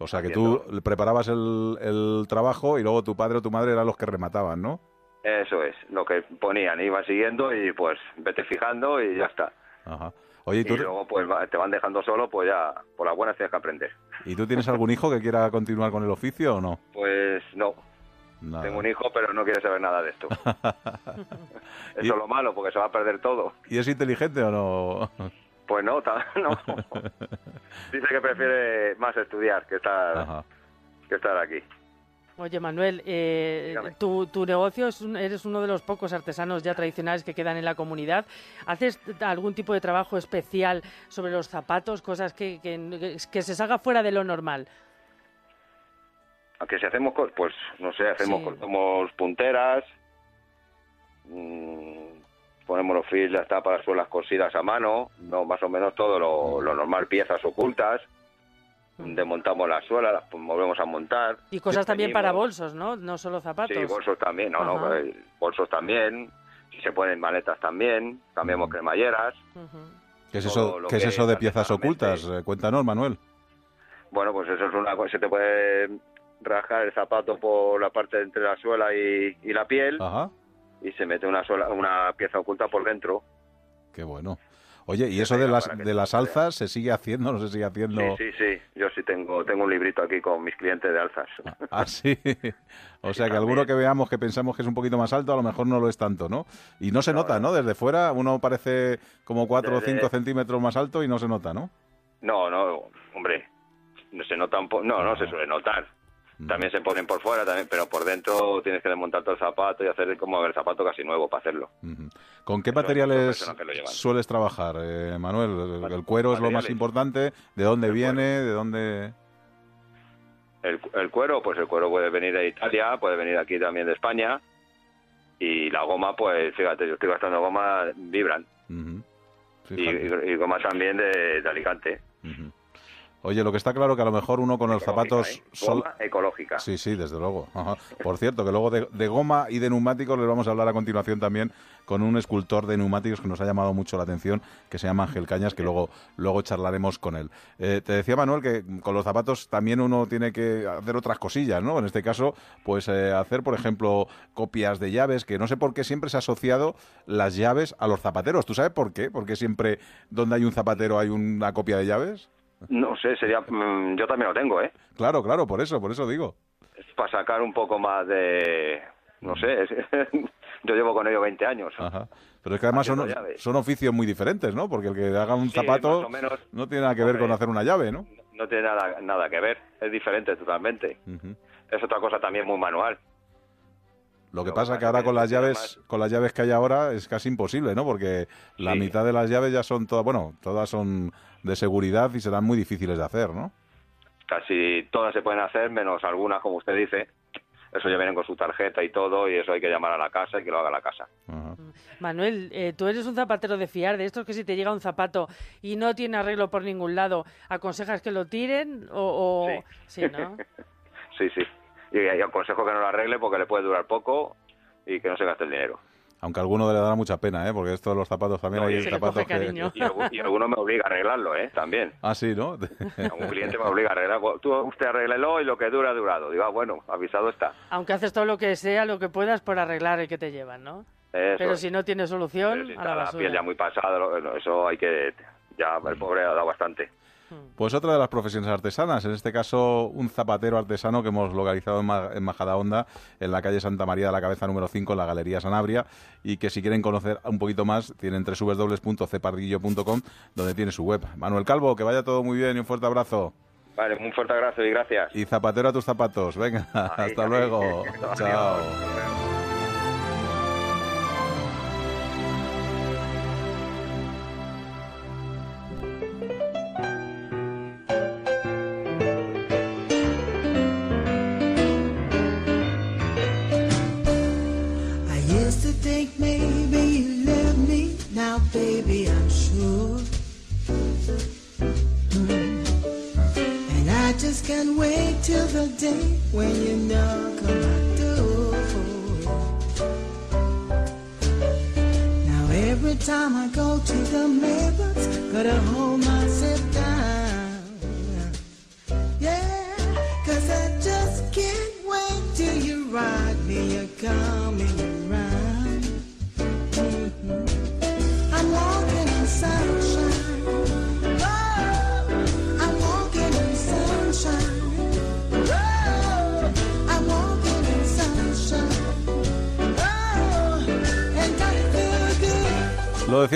O sea, que tú preparabas el, el trabajo y luego tu padre o tu madre eran los que remataban, ¿no? Eso es, lo que ponían, iba siguiendo y pues vete fijando y ya está. Ajá. Oye, ¿y luego pues te van dejando solo, pues ya por las buenas tienes que aprender. ¿y tú tienes algún hijo que quiera continuar con el oficio o no? Pues no, Nada. tengo un hijo pero no quiere saber nada de esto. Eso Y- es lo malo porque se va a perder todo. ¿Y es inteligente o no? Pues no, no. Dice que prefiere más estudiar que estar, que estar aquí. Oye, Manuel, eh, tu, tu negocio es un- eres uno de los pocos artesanos ya tradicionales que quedan en la comunidad. ¿Haces algún tipo de trabajo especial sobre los zapatos, cosas que, que, que se salga fuera de lo normal? Aunque si hacemos, pues no sé, hacemos Sí. cortamos punteras, mm, ponemos los fils, las tapas, las suelas cosidas a mano, no más o menos todo lo, lo normal, piezas ocultas, desmontamos las suelas, las volvemos a montar. Y cosas también para bolsos, ¿no? No solo zapatos. Sí, bolsos también, no, no, Ajá. eh, bolsos también, si se ponen maletas también, cambiamos cremalleras. ¿Qué es eso, ¿qué es eso de piezas ocultas? Cuéntanos, Manuel. Bueno, pues eso es una cosa, se te puede rajar el zapato por la parte de entre la suela y, y la piel Ajá. Y se mete una sola, una pieza oculta por dentro. Qué bueno. Oye, ¿y eso de las, de las alzas se sigue haciendo? ¿No se sigue haciendo? Sí, sí, sí. Yo sí tengo, tengo un librito aquí con mis clientes de alzas. Ah, sí. O sea, que alguno que veamos que pensamos que es un poquito más alto, a lo mejor no lo es tanto, ¿no? Y no se nota, ¿no? Desde fuera uno parece como 4 o Desde- 5 centímetros más alto y no se nota, ¿no? No, no, hombre, no se nota un po- no, no se suele notar. También se ponen por fuera, también, pero por dentro tienes que desmontar todo el zapato y hacer como el zapato casi nuevo para hacerlo. ¿Con qué materiales sueles trabajar, eh, Manuel? El, el cuero es lo más importante. ¿De dónde viene? ¿De dónde...? El, el cuero, pues el cuero puede venir de Italia, puede venir aquí también de España. Y la goma, pues fíjate, yo estoy gastando goma Vibran. Ujú. Y, Fíjate. y- y goma también de, de Alicante. Oye, lo que está claro que a lo mejor uno con los zapatos... ¿eh? sol- Goma ecológica. Sí, sí, desde luego. Ajá. Por cierto, que luego de, de goma y de neumáticos les vamos a hablar a continuación también con un escultor de neumáticos que nos ha llamado mucho la atención, que se llama Ángel Cañas, que luego, luego charlaremos con él. Eh, te decía Manuel que con los zapatos también uno tiene que hacer otras cosillas, ¿no? En este caso, pues eh, hacer, por ejemplo, copias de llaves, que no sé por qué siempre se ha asociado las llaves a los zapateros. ¿Tú sabes por qué? Porque siempre donde hay un zapatero hay una copia de llaves. No sé, sería. mm, yo también lo tengo, ¿eh? Claro, claro, por eso, por eso digo. Es para sacar un poco más de. No sé, es- yo llevo con ello 20 años. Ajá. Pero es que además son, son oficios muy diferentes, ¿no? Porque el que haga un Sí, zapato menos. no tiene nada que ver con hacer una llave, ¿no? No tiene nada, nada que ver, es diferente totalmente. Es otra cosa también muy manual. Lo que pasa que ahora con las llaves, con las llaves que hay ahora es casi imposible, ¿no? Porque la Sí. mitad de las llaves ya son todas, bueno, todas son de seguridad y serán muy difíciles de hacer, ¿no? Casi todas se pueden hacer, menos algunas, como usted dice. Eso ya vienen con su tarjeta y todo, y eso hay que llamar a la casa y que lo haga la casa. Manuel, eh, tú eres un zapatero de fiar, de estos que si te llega un zapato y no tiene arreglo por ningún lado, ¿aconsejas que lo tiren o...? o- Sí, ¿no? Sí, sí. Y, y aconsejo que no lo arregle porque le puede durar poco y que no se gaste el dinero. Aunque a alguno le dará mucha pena, ¿eh? Porque esto de los zapatos también hay zapatos que... Y, algu- y alguno me obliga a arreglarlo, ¿eh? También. Ah, sí, ¿no? Un cliente me obliga a arreglar. Tú, usted arréglelo y lo que dura, ha durado. Digo, ah, bueno, avisado está. Aunque haces todo lo que sea, lo que puedas por arreglar el que te llevan, ¿no? Eso Pero si no tiene solución, Si a la la piel ya muy pasada, eso hay que... Ya el pobre ha dado bastante. Pues otra de las profesiones artesanas, en este caso un zapatero artesano que hemos localizado en, Ma- en Majadahonda, en la calle Santa María de la Cabeza número 5, en la Galería Sanabria, y que si quieren conocer un poquito más, tienen www.cepardillo.com, donde tiene su web. Manuel Calvo, que vaya todo muy bien y un fuerte abrazo. Vale, un fuerte abrazo y gracias. Y zapatero a tus zapatos. Venga, hasta ahí. luego. Adiós. Chao. When you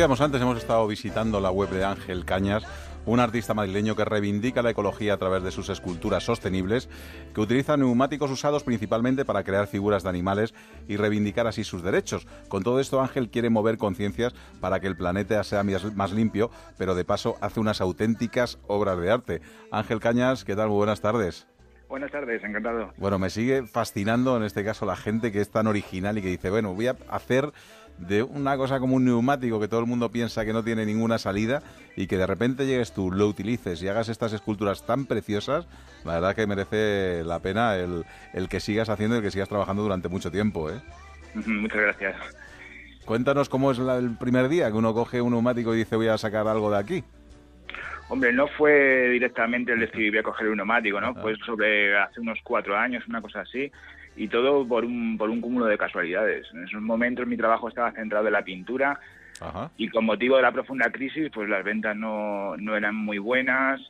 decíamos antes, hemos estado visitando la web de Ángel Cañas, un artista madrileño que reivindica la ecología a través de sus esculturas sostenibles, que utiliza neumáticos usados principalmente para crear figuras de animales y reivindicar así sus derechos. Con todo esto, Ángel quiere mover conciencias para que el planeta sea más más limpio, pero de paso hace unas auténticas obras de arte. Ángel Cañas, ¿qué tal? Muy buenas tardes. Buenas tardes, encantado. Bueno, me sigue fascinando en este caso la gente que es tan original y que dice, bueno, voy a hacer de una cosa como un neumático que todo el mundo piensa que no tiene ninguna salida y que de repente llegues tú, lo utilices y hagas estas esculturas tan preciosas, la verdad que merece la pena el, el que sigas haciendo y el que sigas trabajando durante mucho tiempo, ¿eh? Muchas gracias. Cuéntanos cómo es la- el primer día que uno coge un neumático y dice voy a sacar algo de aquí. Hombre, no fue directamente el decir voy a coger un neumático, ¿no? Fue sobre hace unos cuatro años, una cosa así, y todo por un, por un cúmulo de casualidades. En esos momentos mi trabajo estaba centrado en la pintura y con motivo de la profunda crisis, pues las ventas no, no eran muy buenas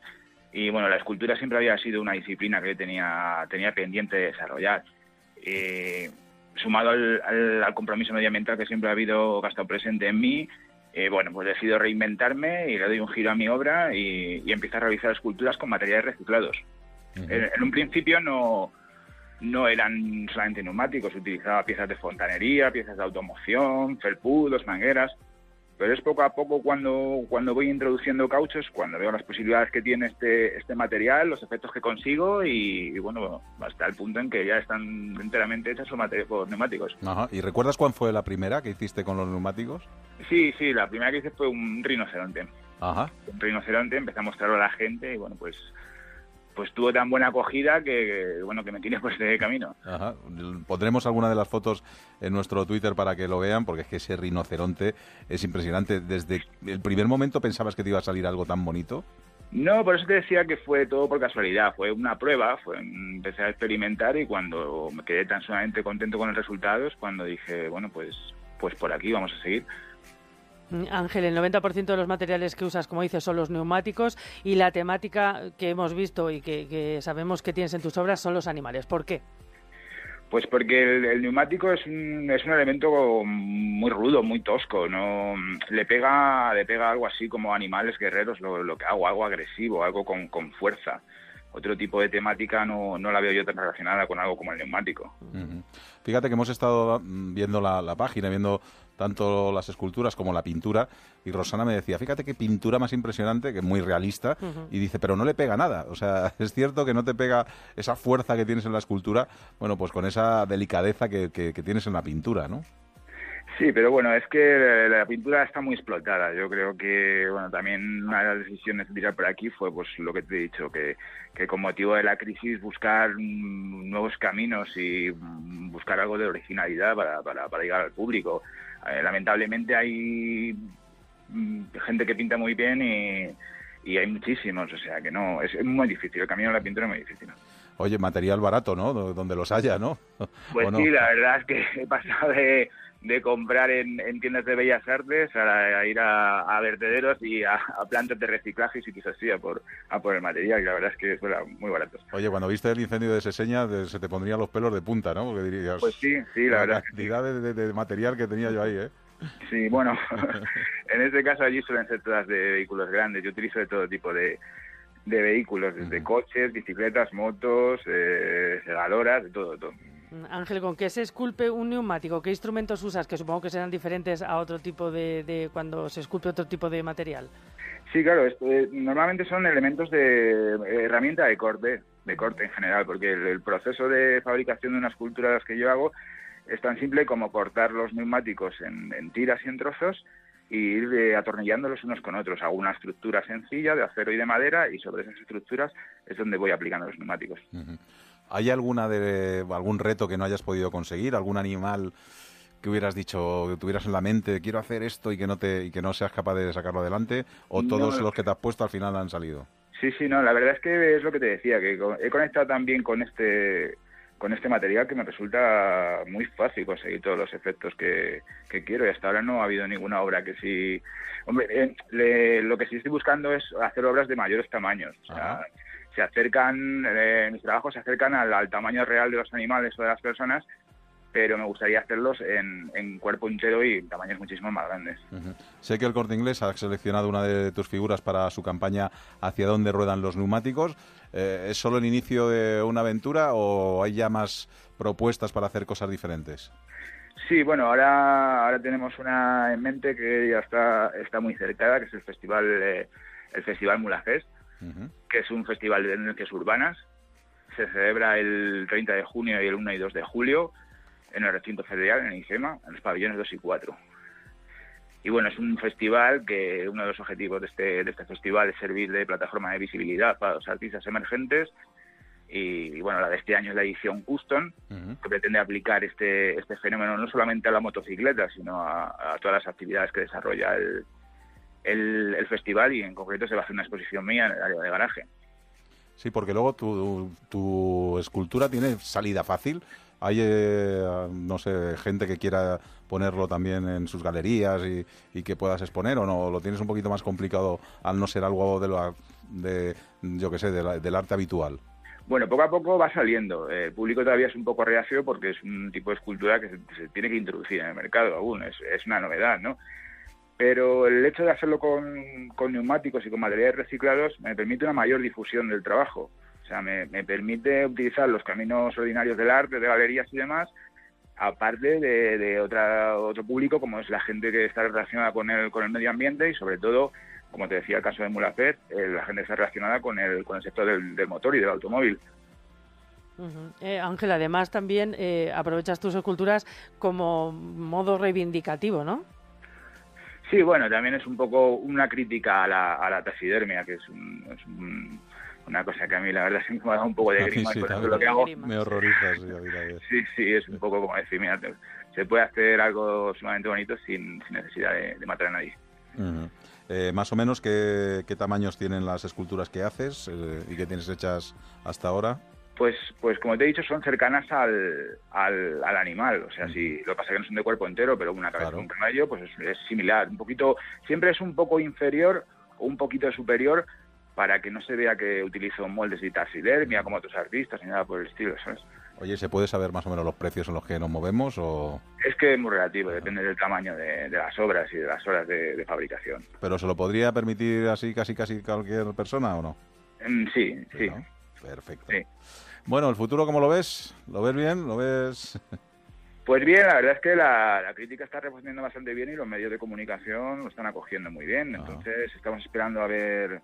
y bueno, la escultura siempre había sido una disciplina que yo tenía, tenía pendiente de desarrollar. Eh, sumado al, al- al compromiso medioambiental que siempre ha habido gastado presente en mí, eh, bueno, pues decido reinventarme y le doy un giro a mi obra y, y empiezo a realizar esculturas con materiales reciclados. en, en un principio no, no eran solamente neumáticos, utilizaba piezas de fontanería, piezas de automoción, felpudos, mangueras. pero es poco a poco cuando, cuando voy introduciendo cauchos, cuando veo las posibilidades que tiene este, este material, los efectos que consigo y, y bueno, hasta el punto en que ya están enteramente hechas por neumáticos. Ajá. ¿Y recuerdas cuál fue la primera que hiciste con los neumáticos? Sí, sí, la primera que hice fue un rinoceronte. Ajá. Un rinoceronte, empecé a mostrarlo a la gente y bueno, pues pues tuvo tan buena acogida que, bueno, que me tiré por este camino. Ajá. Pondremos alguna de las fotos en nuestro Twitter para que lo vean, porque es que ese rinoceronte es impresionante. Desde el primer momento pensabas que te iba a salir algo tan bonito. No, por eso te decía que fue todo por casualidad, fue una prueba, fue empecé a experimentar y cuando me quedé tan sumamente contento con el resultado es cuando dije, bueno, pues pues por aquí vamos a seguir. Ángel, el 90% de los materiales que usas, como dices, son los neumáticos y la temática que hemos visto y que, que sabemos que tienes en tus obras son los animales. ¿Por qué? Pues porque el, el neumático es un, es un elemento muy rudo, muy tosco, no le pega le pega algo así como animales guerreros lo, lo que hago, algo agresivo, algo con, con fuerza. Otro tipo de temática no, no la veo yo tan relacionada con algo como el neumático. Fíjate que hemos estado mm, viendo la, la página, viendo tanto las esculturas como la pintura, y Rosana me decía, fíjate qué pintura más impresionante, que es muy realista, y dice, pero no le pega nada. O sea, es cierto que no te pega esa fuerza que tienes en la escultura, bueno, pues con esa delicadeza que, que- que tienes en la pintura, ¿no? Sí, pero bueno, es que la pintura está muy explotada. Yo creo que, bueno, también una de las decisiones de tirar por aquí fue pues lo que te he dicho, que, que con motivo de la crisis buscar nuevos caminos y buscar algo de originalidad para, para, para llegar al público. Eh, lamentablemente hay mm, gente que pinta muy bien y, y hay muchísimos, o sea que no, es, es muy difícil, el camino de la pintura es muy difícil. Oye, material barato, ¿no? Do- Donde los haya, ¿no? Pues sí, la verdad es que he pasado de, de comprar en, en tiendas de bellas artes a, a ir a, a vertederos y a, a plantas de reciclaje y sitios así a por, a por el material y la verdad es que suena muy barato. Oye, cuando viste el incendio de Seseña, de- se te pondrían los pelos de punta, ¿no? Porque dirías... Pues sí, sí, la verdad. cantidad de, de- de material que tenía yo ahí, ¿eh? Sí, bueno, en este caso allí suelen ser todas de vehículos grandes. Yo utilizo de todo tipo de, de vehículos, desde coches, bicicletas, motos, eh, de todo, de todo. Ángel, ¿con qué se esculpe un neumático? ¿Qué instrumentos usas? Que supongo que serán diferentes a otro tipo de, de cuando se esculpe otro tipo de material. Sí, claro, esto, eh, normalmente son elementos de eh, herramienta de corte, de corte en general, porque el, el proceso de fabricación de una escultura de las que yo hago es tan simple como cortar los neumáticos en, en tiras y en trozos y ir eh, atornillándolos unos con otros. Hago una estructura sencilla de acero y de madera y sobre esas estructuras es donde voy aplicando los neumáticos. ¿Hay alguna de algún reto que no hayas podido conseguir? ¿Algún animal que hubieras dicho, que tuvieras en la mente, quiero hacer esto y que no te y que no seas capaz de sacarlo adelante? ¿O No. todos los que te has puesto al final han salido? Sí, sí, no, la verdad es que es lo que te decía, que he conectado también con este con este material que me resulta muy fácil conseguir todos los efectos que, que quiero y hasta ahora no ha habido ninguna obra que sí... Hombre, eh, le- lo que sí estoy buscando es hacer obras de mayores tamaños. O sea, se acercan, eh, mis trabajos se acercan al, al tamaño real de los animales o de las personas, pero me gustaría hacerlos en, en cuerpo entero y en tamaños muchísimo más grandes. Sé que el Corte Inglés ha seleccionado una de tus figuras para su campaña Hacia dónde ruedan los neumáticos. Eh, ¿Es solo el inicio de una aventura o hay ya más propuestas para hacer cosas diferentes? Sí, bueno, ahora, ahora tenemos una en mente que ya está, está muy cercada, que es el festival, eh, el festival Mulafest, que es un festival de energías urbanas. Se celebra el 30 de junio y el 1 y 2 de julio en el recinto federal, en IGEMA, en los pabellones 2 y 4. Y bueno, es un festival que uno de los objetivos de este, de este festival es servir de plataforma de visibilidad para los artistas emergentes. Y, y bueno, la de este año es la edición Custom, que pretende aplicar este, este fenómeno no solamente a la motocicleta, sino a, a todas las actividades que desarrolla el, el, el festival y en concreto se va a hacer una exposición mía en el área de garaje. Sí, porque luego tu, tu escultura tiene salida fácil. Hay, eh, no sé, gente que quiera ponerlo también en sus galerías y, y que puedas exponer o no. Lo tienes un poquito más complicado al no ser algo de, lo, de yo que sé, de la- del arte habitual. Bueno, poco a poco va saliendo. El público todavía es un poco reacio porque es un tipo de escultura que se, se tiene que introducir en el mercado aún. Es, es una novedad, ¿no? Pero el hecho de hacerlo con, con neumáticos y con materiales reciclados me permite una mayor difusión del trabajo. O sea, me, me permite utilizar los caminos ordinarios del arte, de galerías y demás, aparte de, de otra, otro público como es la gente que está relacionada con el, con el medio ambiente y sobre todo, como te decía el caso de Mulafet, eh, la gente está relacionada con el, con el sector del, del motor y del automóvil. Eh, Ángel, además también eh, aprovechas tus esculturas como modo reivindicativo, ¿no? Sí, bueno, también es un poco una crítica a la, a la taxidermia, que es, un- es un- una cosa que a mí la verdad siempre me ha dado un poco de A mí grima. y sí, por lo que hago, Me horroriza, sí, sí, sí, es un poco como decir, mira, se puede hacer algo sumamente bonito sin, sin necesidad de, de matar a nadie. Eh, más o menos, ¿qué, qué tamaños tienen las esculturas que haces eh, y que tienes hechas hasta ahora? Pues, pues como te he dicho, son cercanas al, al, al animal. O sea, si lo que pasa es que no son de cuerpo entero, pero una cabeza un caballo, pues es, es similar. Un poquito, siempre es un poco inferior o un poquito superior para que no se vea que utilizo moldes de taxidermia como otros artistas ni nada por el estilo, ¿sabes? Oye, ¿se puede saber más o menos los precios en los que nos movemos o...? Es que es muy relativo, depende del tamaño de, de las obras y de las horas de, de fabricación. ¿Pero se lo podría permitir así casi casi cualquier persona o no? Mm, Sí, sí. Perfecto. Bueno, ¿el futuro cómo lo ves? ¿Lo ves bien? ¿Lo ves...? Pues bien, la verdad es que la, la crítica está respondiendo bastante bien y los medios de comunicación lo están acogiendo muy bien. Entonces estamos esperando a ver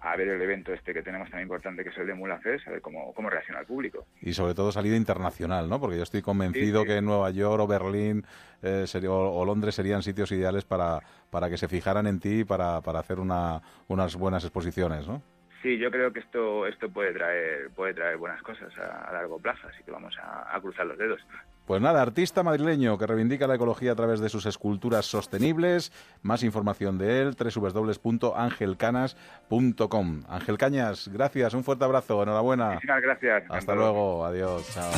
a ver el evento este que tenemos tan importante que es el de Mulafest, a ver cómo, cómo reacciona el público. Y sobre todo salida internacional, ¿no? Porque yo estoy convencido Sí, sí. que Nueva York o Berlín eh, o Londres serían sitios ideales para, para que se fijaran en ti y para, para hacer una, unas buenas exposiciones, ¿no? Sí, yo creo que esto esto puede traer puede traer buenas cosas a, a largo plazo, así que vamos a, a cruzar los dedos. Pues nada, artista madrileño que reivindica la ecología a través de sus esculturas sostenibles. Más información de él, www.angelcanas.com. Ángel Cañas, gracias, un fuerte abrazo, enhorabuena. Muchísimas gracias. Hasta luego, adiós, chao.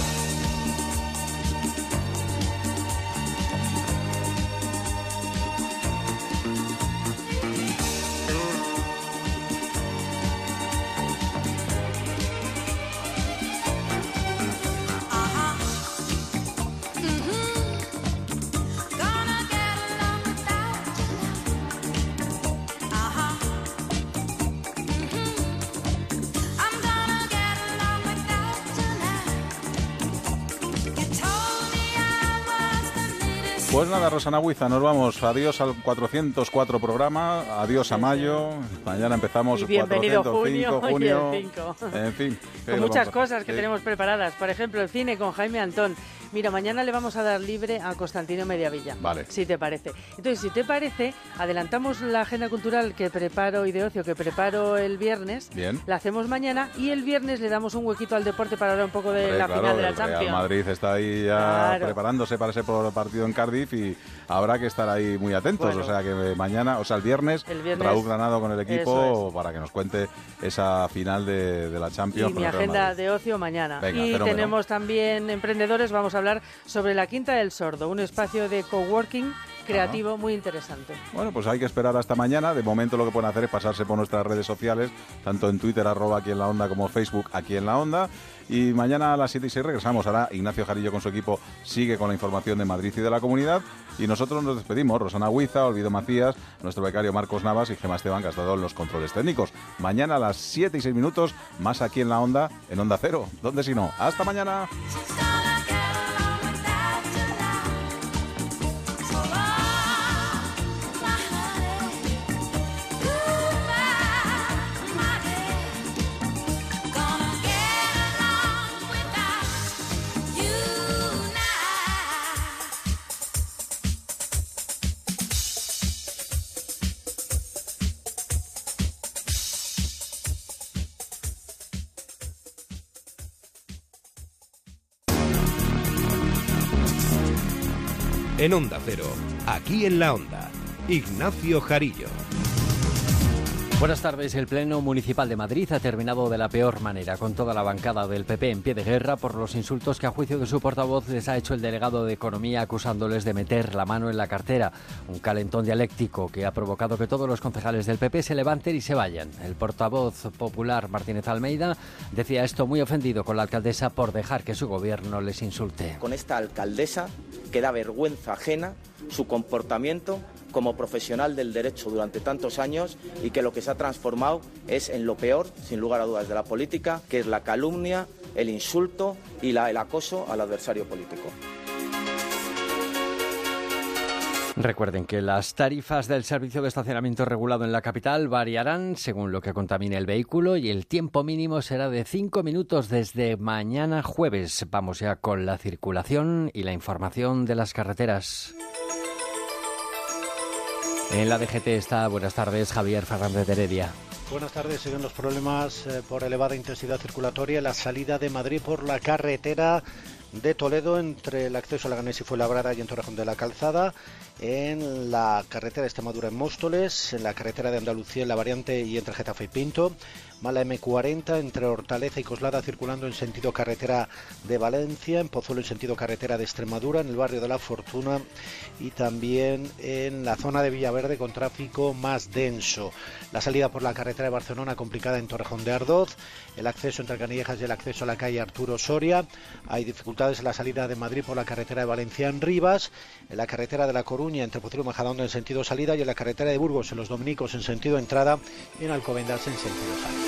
Rosana Huiza, nos vamos. Adiós al 404 programa, adiós a mayo. Mañana empezamos Y bienvenido 405 junio, junio. y el 5. En fin. ¿qué Con muchas cosas que Sí. tenemos preparadas. Por ejemplo, el cine con Jaime Antón. Mira, mañana le vamos a dar libre a Constantino Mediavilla. Vale. Si te parece. Entonces, si te parece, adelantamos la agenda cultural que preparo y de ocio que preparo el viernes. Bien. La hacemos mañana y el viernes le damos un huequito al deporte para hablar un poco de Hombre, la claro, final de la Real Champions. Madrid está ahí ya Claro. preparándose para ese partido en Cardiff y habrá que estar ahí muy atentos. Bueno. O sea que mañana, o sea el viernes, El viernes, Raúl Granado con el equipo para que nos cuente esa final de, de la Champions. Y mi agenda de ocio mañana. Venga, y fenómeno. tenemos también emprendedores, vamos a hablar sobre la Quinta del Sordo, un espacio de coworking creativo muy interesante. Bueno, pues hay que esperar hasta mañana. De momento lo que pueden hacer es pasarse por nuestras redes sociales, tanto en Twitter, arroba aquí en la onda, como Facebook, aquí en la onda. Y mañana a las 7 y 6 regresamos. Ahora Ignacio Jarillo con su equipo sigue con la información de Madrid y de la comunidad. Y nosotros nos despedimos. Rosana Huiza, Olvido Macías, nuestro becario Marcos Navas y Gemma Esteban, que ha estado en los controles técnicos. Mañana a las 7 y 6 minutos, más aquí en la onda, en Onda Cero. ¿Dónde si no? Hasta mañana. En Onda Cero, aquí en la Onda, Ignacio Jarillo. Buenas tardes. El Pleno Municipal de Madrid ha terminado de la peor manera, con toda la bancada del PP en pie de guerra por los insultos que a juicio de su portavoz les ha hecho el delegado de Economía acusándoles de meter la mano en la cartera. Un calentón dialéctico que ha provocado que todos los concejales del PP se levanten y se vayan. El portavoz popular Martínez Almeida decía esto muy ofendido con la alcaldesa por dejar que su gobierno les insulte. con esta alcaldesa que da vergüenza ajena su comportamiento como profesional del derecho durante tantos años y que lo que se ha transformado es en lo peor, sin lugar a dudas, de la política, que es la calumnia, el insulto y la- el acoso al adversario político. Recuerden que las tarifas del servicio de estacionamiento regulado en la capital variarán según lo que contamine el vehículo y el tiempo mínimo será de cinco minutos desde mañana jueves. Vamos ya con la circulación y la información de las carreteras. En la DGT está, buenas tardes, Javier Fernández de Heredia. Buenas tardes. Siguen los problemas eh, por elevada intensidad circulatoria. La salida de Madrid por la carretera de Toledo entre el acceso a Laganés y Fuenlabrada y en Torrejón de la Calzada, en la carretera de Extremadura en Móstoles, en la carretera de Andalucía en la variante y entre Getafe y Pinto, mala M40 entre Hortaleza y Coslada circulando en sentido carretera de Valencia, en Pozuelo en sentido carretera de Extremadura, en el barrio de La Fortuna y también en la zona de Villaverde con tráfico más denso. La salida por la carretera de Barcelona complicada en Torrejón de Ardoz, el acceso entre Canillejas y el acceso a la calle Arturo Soria. Hay dificultades en la salida de Madrid por la carretera de Valencia en Rivas, en la carretera de La Coruña entre Pozuelo y Majadahonda en sentido salida y en la carretera de Burgos en los Dominicos en sentido entrada y en Alcobendas en sentido salida.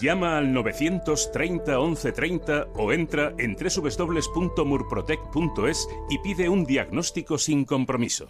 Llama al 930 1130 o entra en www.murprotec.es y pide un diagnóstico sin compromiso.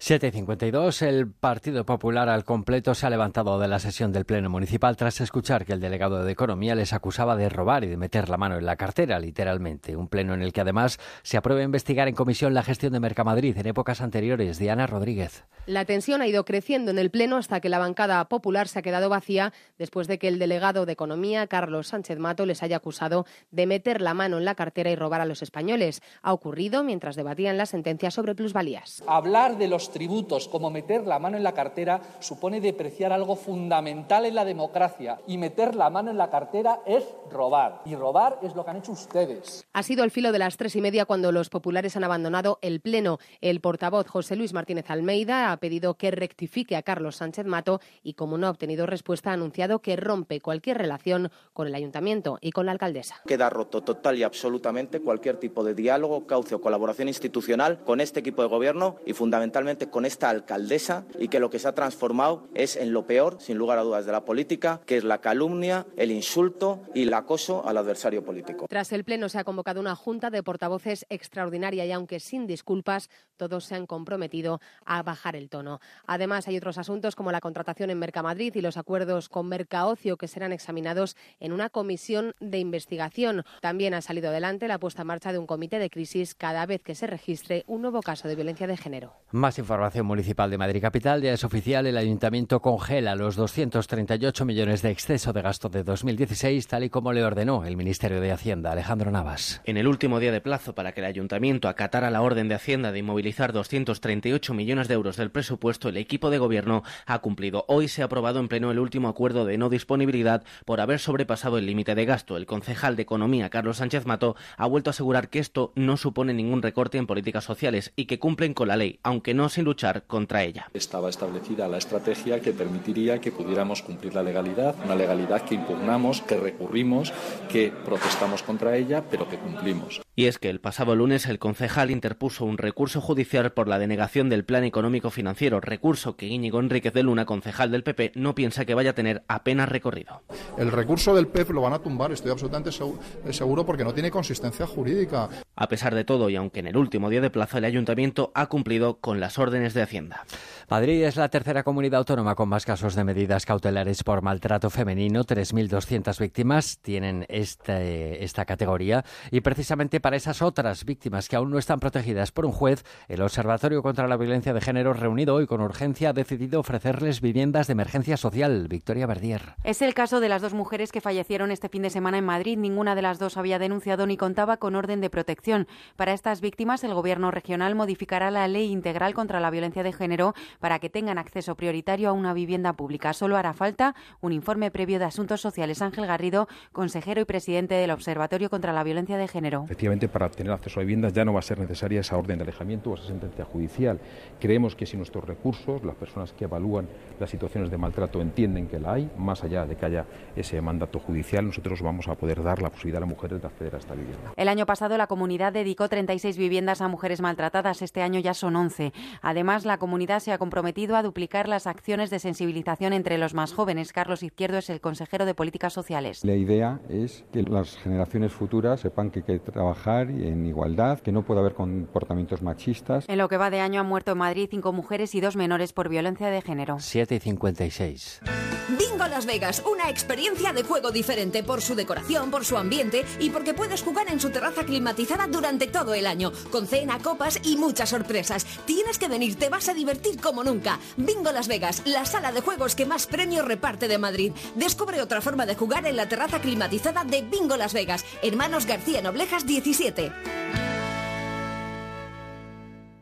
7.52, el Partido Popular al completo se ha levantado de la sesión del Pleno Municipal tras escuchar que el delegado de Economía les acusaba de robar y de meter la mano en la cartera, literalmente. Un pleno en el que además se aprueba investigar en comisión la gestión de Mercamadrid en épocas anteriores. Diana Rodríguez. La tensión ha ido creciendo en el Pleno hasta que la bancada popular se ha quedado vacía después de que el delegado de Economía, Carlos Sánchez Mato, les haya acusado de meter la mano en la cartera y robar a los españoles. Ha ocurrido mientras debatían la sentencia sobre plusvalías. Hablar de los tributos como meter la mano en la cartera supone depreciar algo fundamental en la democracia y meter la mano en la cartera es robar y robar es lo que han hecho ustedes. Ha sido el filo de las tres y media cuando los populares han abandonado el Pleno. El portavoz José Luis Martínez Almeida ha pedido que rectifique a Carlos Sánchez Mato y, como no ha obtenido respuesta, ha anunciado que rompe cualquier relación con el ayuntamiento y con la alcaldesa. Queda roto total y absolutamente cualquier tipo de diálogo, cauce o colaboración institucional con este equipo de gobierno y fundamentalmente con esta alcaldesa y que lo que se ha transformado es en lo peor, sin lugar a dudas, de la política, que es la calumnia, el insulto y el acoso al adversario político. Tras el Pleno se ha convocado una junta de portavoces extraordinaria y aunque sin disculpas, todos se han comprometido a bajar el tono. Además, hay otros asuntos como la contratación en Mercamadrid y los acuerdos con Mercaocio que serán examinados en una comisión de investigación. También ha salido adelante la puesta en marcha de un comité de crisis cada vez que se registre un nuevo caso de violencia de género. Más información municipal de Madrid Capital. Ya es oficial, el Ayuntamiento congela los 238 millones de exceso de gasto de 2016, tal y como le ordenó el Ministerio de Hacienda, Alejandro Navas. En el último día de plazo para que el Ayuntamiento acatara la orden de Hacienda de inmovilizar 238 millones de euros del presupuesto, el equipo de gobierno ha cumplido. Hoy se ha aprobado en pleno el último acuerdo de no disponibilidad por haber sobrepasado el límite de gasto. El concejal de Economía, Carlos Sánchez Mato, ha vuelto a asegurar que esto no supone ningún recorte en políticas sociales y que cumplen con la ley, aunque no sin luchar contra ella. Estaba establecida la estrategia que permitiría que pudiéramos cumplir la legalidad, una legalidad que impugnamos, que recurrimos, que protestamos contra ella, pero que cumplimos. Y es que el pasado lunes el concejal interpuso un recurso judicial por la denegación del Plan Económico Financiero, recurso que Íñigo Enríquez de Luna, concejal del PP, no piensa que vaya a tener apenas recorrido. El recurso del PEP lo van a tumbar, estoy absolutamente seguro, porque no tiene consistencia jurídica. A pesar de todo, y aunque en el último día de plazo el ayuntamiento ha cumplido con las órdenes de Hacienda. Madrid es la tercera comunidad autónoma con más casos de medidas cautelares por maltrato femenino. 3.200 víctimas tienen este, esta categoría y precisamente para esas otras víctimas que aún no están protegidas por un juez, el Observatorio contra la Violencia de Género, reunido hoy con urgencia, ha decidido ofrecerles viviendas de emergencia social. Victoria Verdier. Es el caso de las dos mujeres que fallecieron este fin de semana en Madrid. Ninguna de las dos había denunciado ni contaba con orden de protección. Para estas víctimas, el Gobierno regional modificará la Ley Integral contra la Violencia de Género para que tengan acceso prioritario a una vivienda pública. Solo hará falta un informe previo de Asuntos Sociales. Ángel Garrido, consejero y presidente del Observatorio contra la Violencia de Género. Efectivamente, efectivamente para tener acceso a viviendas ya no va a ser necesaria esa orden de alejamiento o esa sentencia judicial. Creemos que si nuestros recursos, las personas que evalúan las situaciones de maltrato entienden que la hay, más allá de que haya ese mandato judicial, nosotros vamos a poder dar la posibilidad a las mujeres de acceder a esta vivienda. El año pasado la comunidad dedicó 36 viviendas a mujeres maltratadas, este año ya son 11. Además, la comunidad se ha comprometido a duplicar las acciones de sensibilización entre los más jóvenes. Carlos Izquierdo es el consejero de Políticas Sociales. La idea es que las generaciones futuras sepan que hay que trabajar en igualdad, que no puede haber comportamientos machistas. En lo que va de año han muerto en Madrid cinco mujeres y dos menores por violencia de género. 7 y 56. Bingo Las Vegas, una experiencia de juego diferente por su decoración, por su ambiente y porque puedes jugar en su terraza climatizada durante todo el año, con cena, copas y muchas sorpresas. Tienes que venir, te vas a divertir como nunca. Bingo Las Vegas, la sala de juegos que más premios reparte de Madrid. Descubre otra forma de jugar en la terraza climatizada de Bingo Las Vegas, Hermanos García Noblejas 17.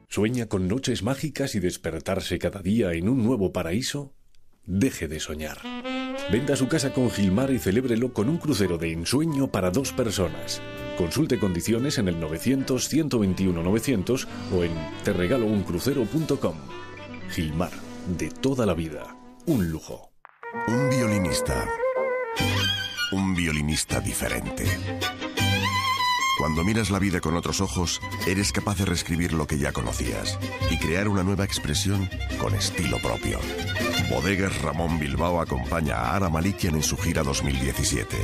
¿Sueña con noches mágicas y despertarse cada día en un nuevo paraíso? Deje de soñar. Venda su casa con Gilmar y celébrelo con un crucero de ensueño para dos personas. Consulte condiciones en el 900-121-900 o en terregalouncrucero.com. Gilmar, de toda la vida. Un lujo. Un violinista. Un violinista diferente. Cuando miras la vida con otros ojos, eres capaz de reescribir lo que ya conocías y crear una nueva expresión con estilo propio. Bodegas Ramón Bilbao acompaña a Ara Malikian en su gira 2017.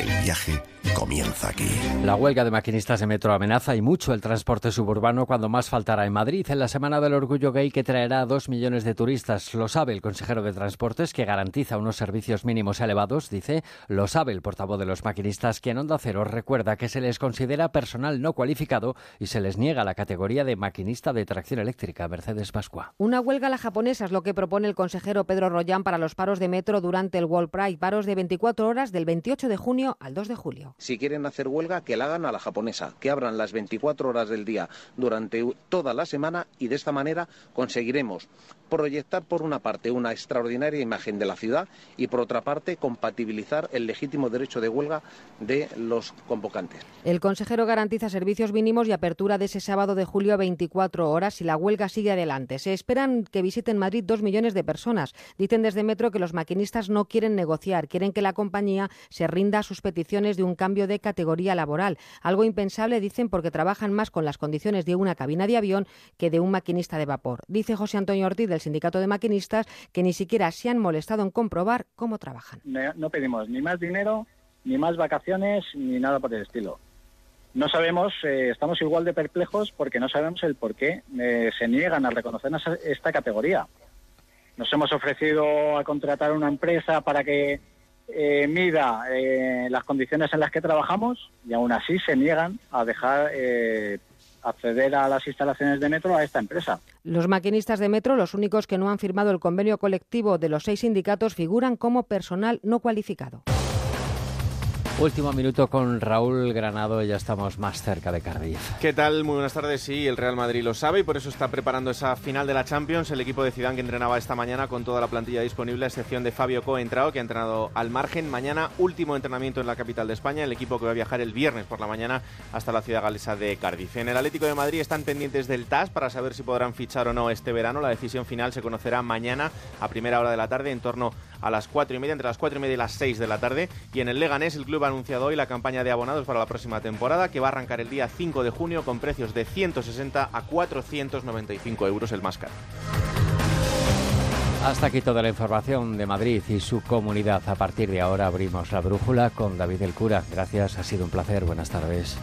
El viaje comienza aquí. La huelga de maquinistas de metro amenaza y mucho el transporte suburbano cuando más faltará en Madrid en la Semana del Orgullo Gay que traerá a dos millones de turistas. Lo sabe el consejero de Transportes que garantiza unos servicios mínimos elevados, dice. Lo sabe el portavoz de los maquinistas que en Onda Cero recuerda que se les considera personal no cualificado y se les niega la categoría de maquinista de tracción eléctrica. Mercedes Pascua. Una huelga a la japonesa es lo que propone el consejero Pedro Rollán para los paros de metro durante el World Pride. Paros de 24 horas del 28 de junio al 2 de julio. Si quieren hacer huelga, que la hagan a la japonesa, que abran las 24 horas del día durante toda la semana y de esta manera conseguiremos proyectar por una parte una extraordinaria imagen de la ciudad y por otra parte compatibilizar el legítimo derecho de huelga de los convocantes. El consejero garantiza servicios mínimos y apertura de ese sábado de julio a 24 horas si la huelga sigue adelante. Se esperan que visiten Madrid dos millones de personas. Dicen desde Metro que los maquinistas no quieren negociar, quieren que la compañía se rinda a sus peticiones de un cambio de categoría laboral. Algo impensable, dicen, porque trabajan más con las condiciones de una cabina de avión que de un maquinista de vapor. Dice José Antonio Ortiz del Sindicato de Maquinistas que ni siquiera se han molestado en comprobar cómo trabajan. No, pedimos ni más dinero, ni más vacaciones, ni nada por el estilo. No sabemos, eh, estamos igual de perplejos porque no sabemos el por qué eh, se niegan a reconocernos esta categoría. Nos hemos ofrecido a contratar una empresa para que eh, mida las condiciones en las que trabajamos y aún así se niegan a dejar acceder a las instalaciones de metro a esta empresa. Los maquinistas de metro, los únicos que no han firmado el convenio colectivo de los seis sindicatos, figuran como personal no cualificado. Último minuto con Raúl Granado, ya estamos más cerca de Cardiff. ¿Qué tal? Muy buenas tardes. Sí, el Real Madrid lo sabe y por eso está preparando esa final de la Champions. El equipo de Zidane que entrenaba esta mañana con toda la plantilla disponible, a excepción de Fabio Coentrao, que ha entrenado al margen. Mañana, último entrenamiento en la capital de España. El equipo que va a viajar el viernes por la mañana hasta la ciudad galesa de Cardiff. En el Atlético de Madrid están pendientes del TAS para saber si podrán fichar o no este verano. La decisión final se conocerá mañana a primera hora de la tarde, en torno a las cuatro y media, entre las cuatro y media y las seis de la tarde. Y en el Leganés, el club ha anunciado hoy la campaña de abonados para la próxima temporada, que va a arrancar el día 5 de junio con precios de 160 a 495 euros el más caro. Hasta aquí toda la información de Madrid y su comunidad. A partir de ahora abrimos la brújula con David el Cura. Gracias, ha sido un placer. Buenas tardes.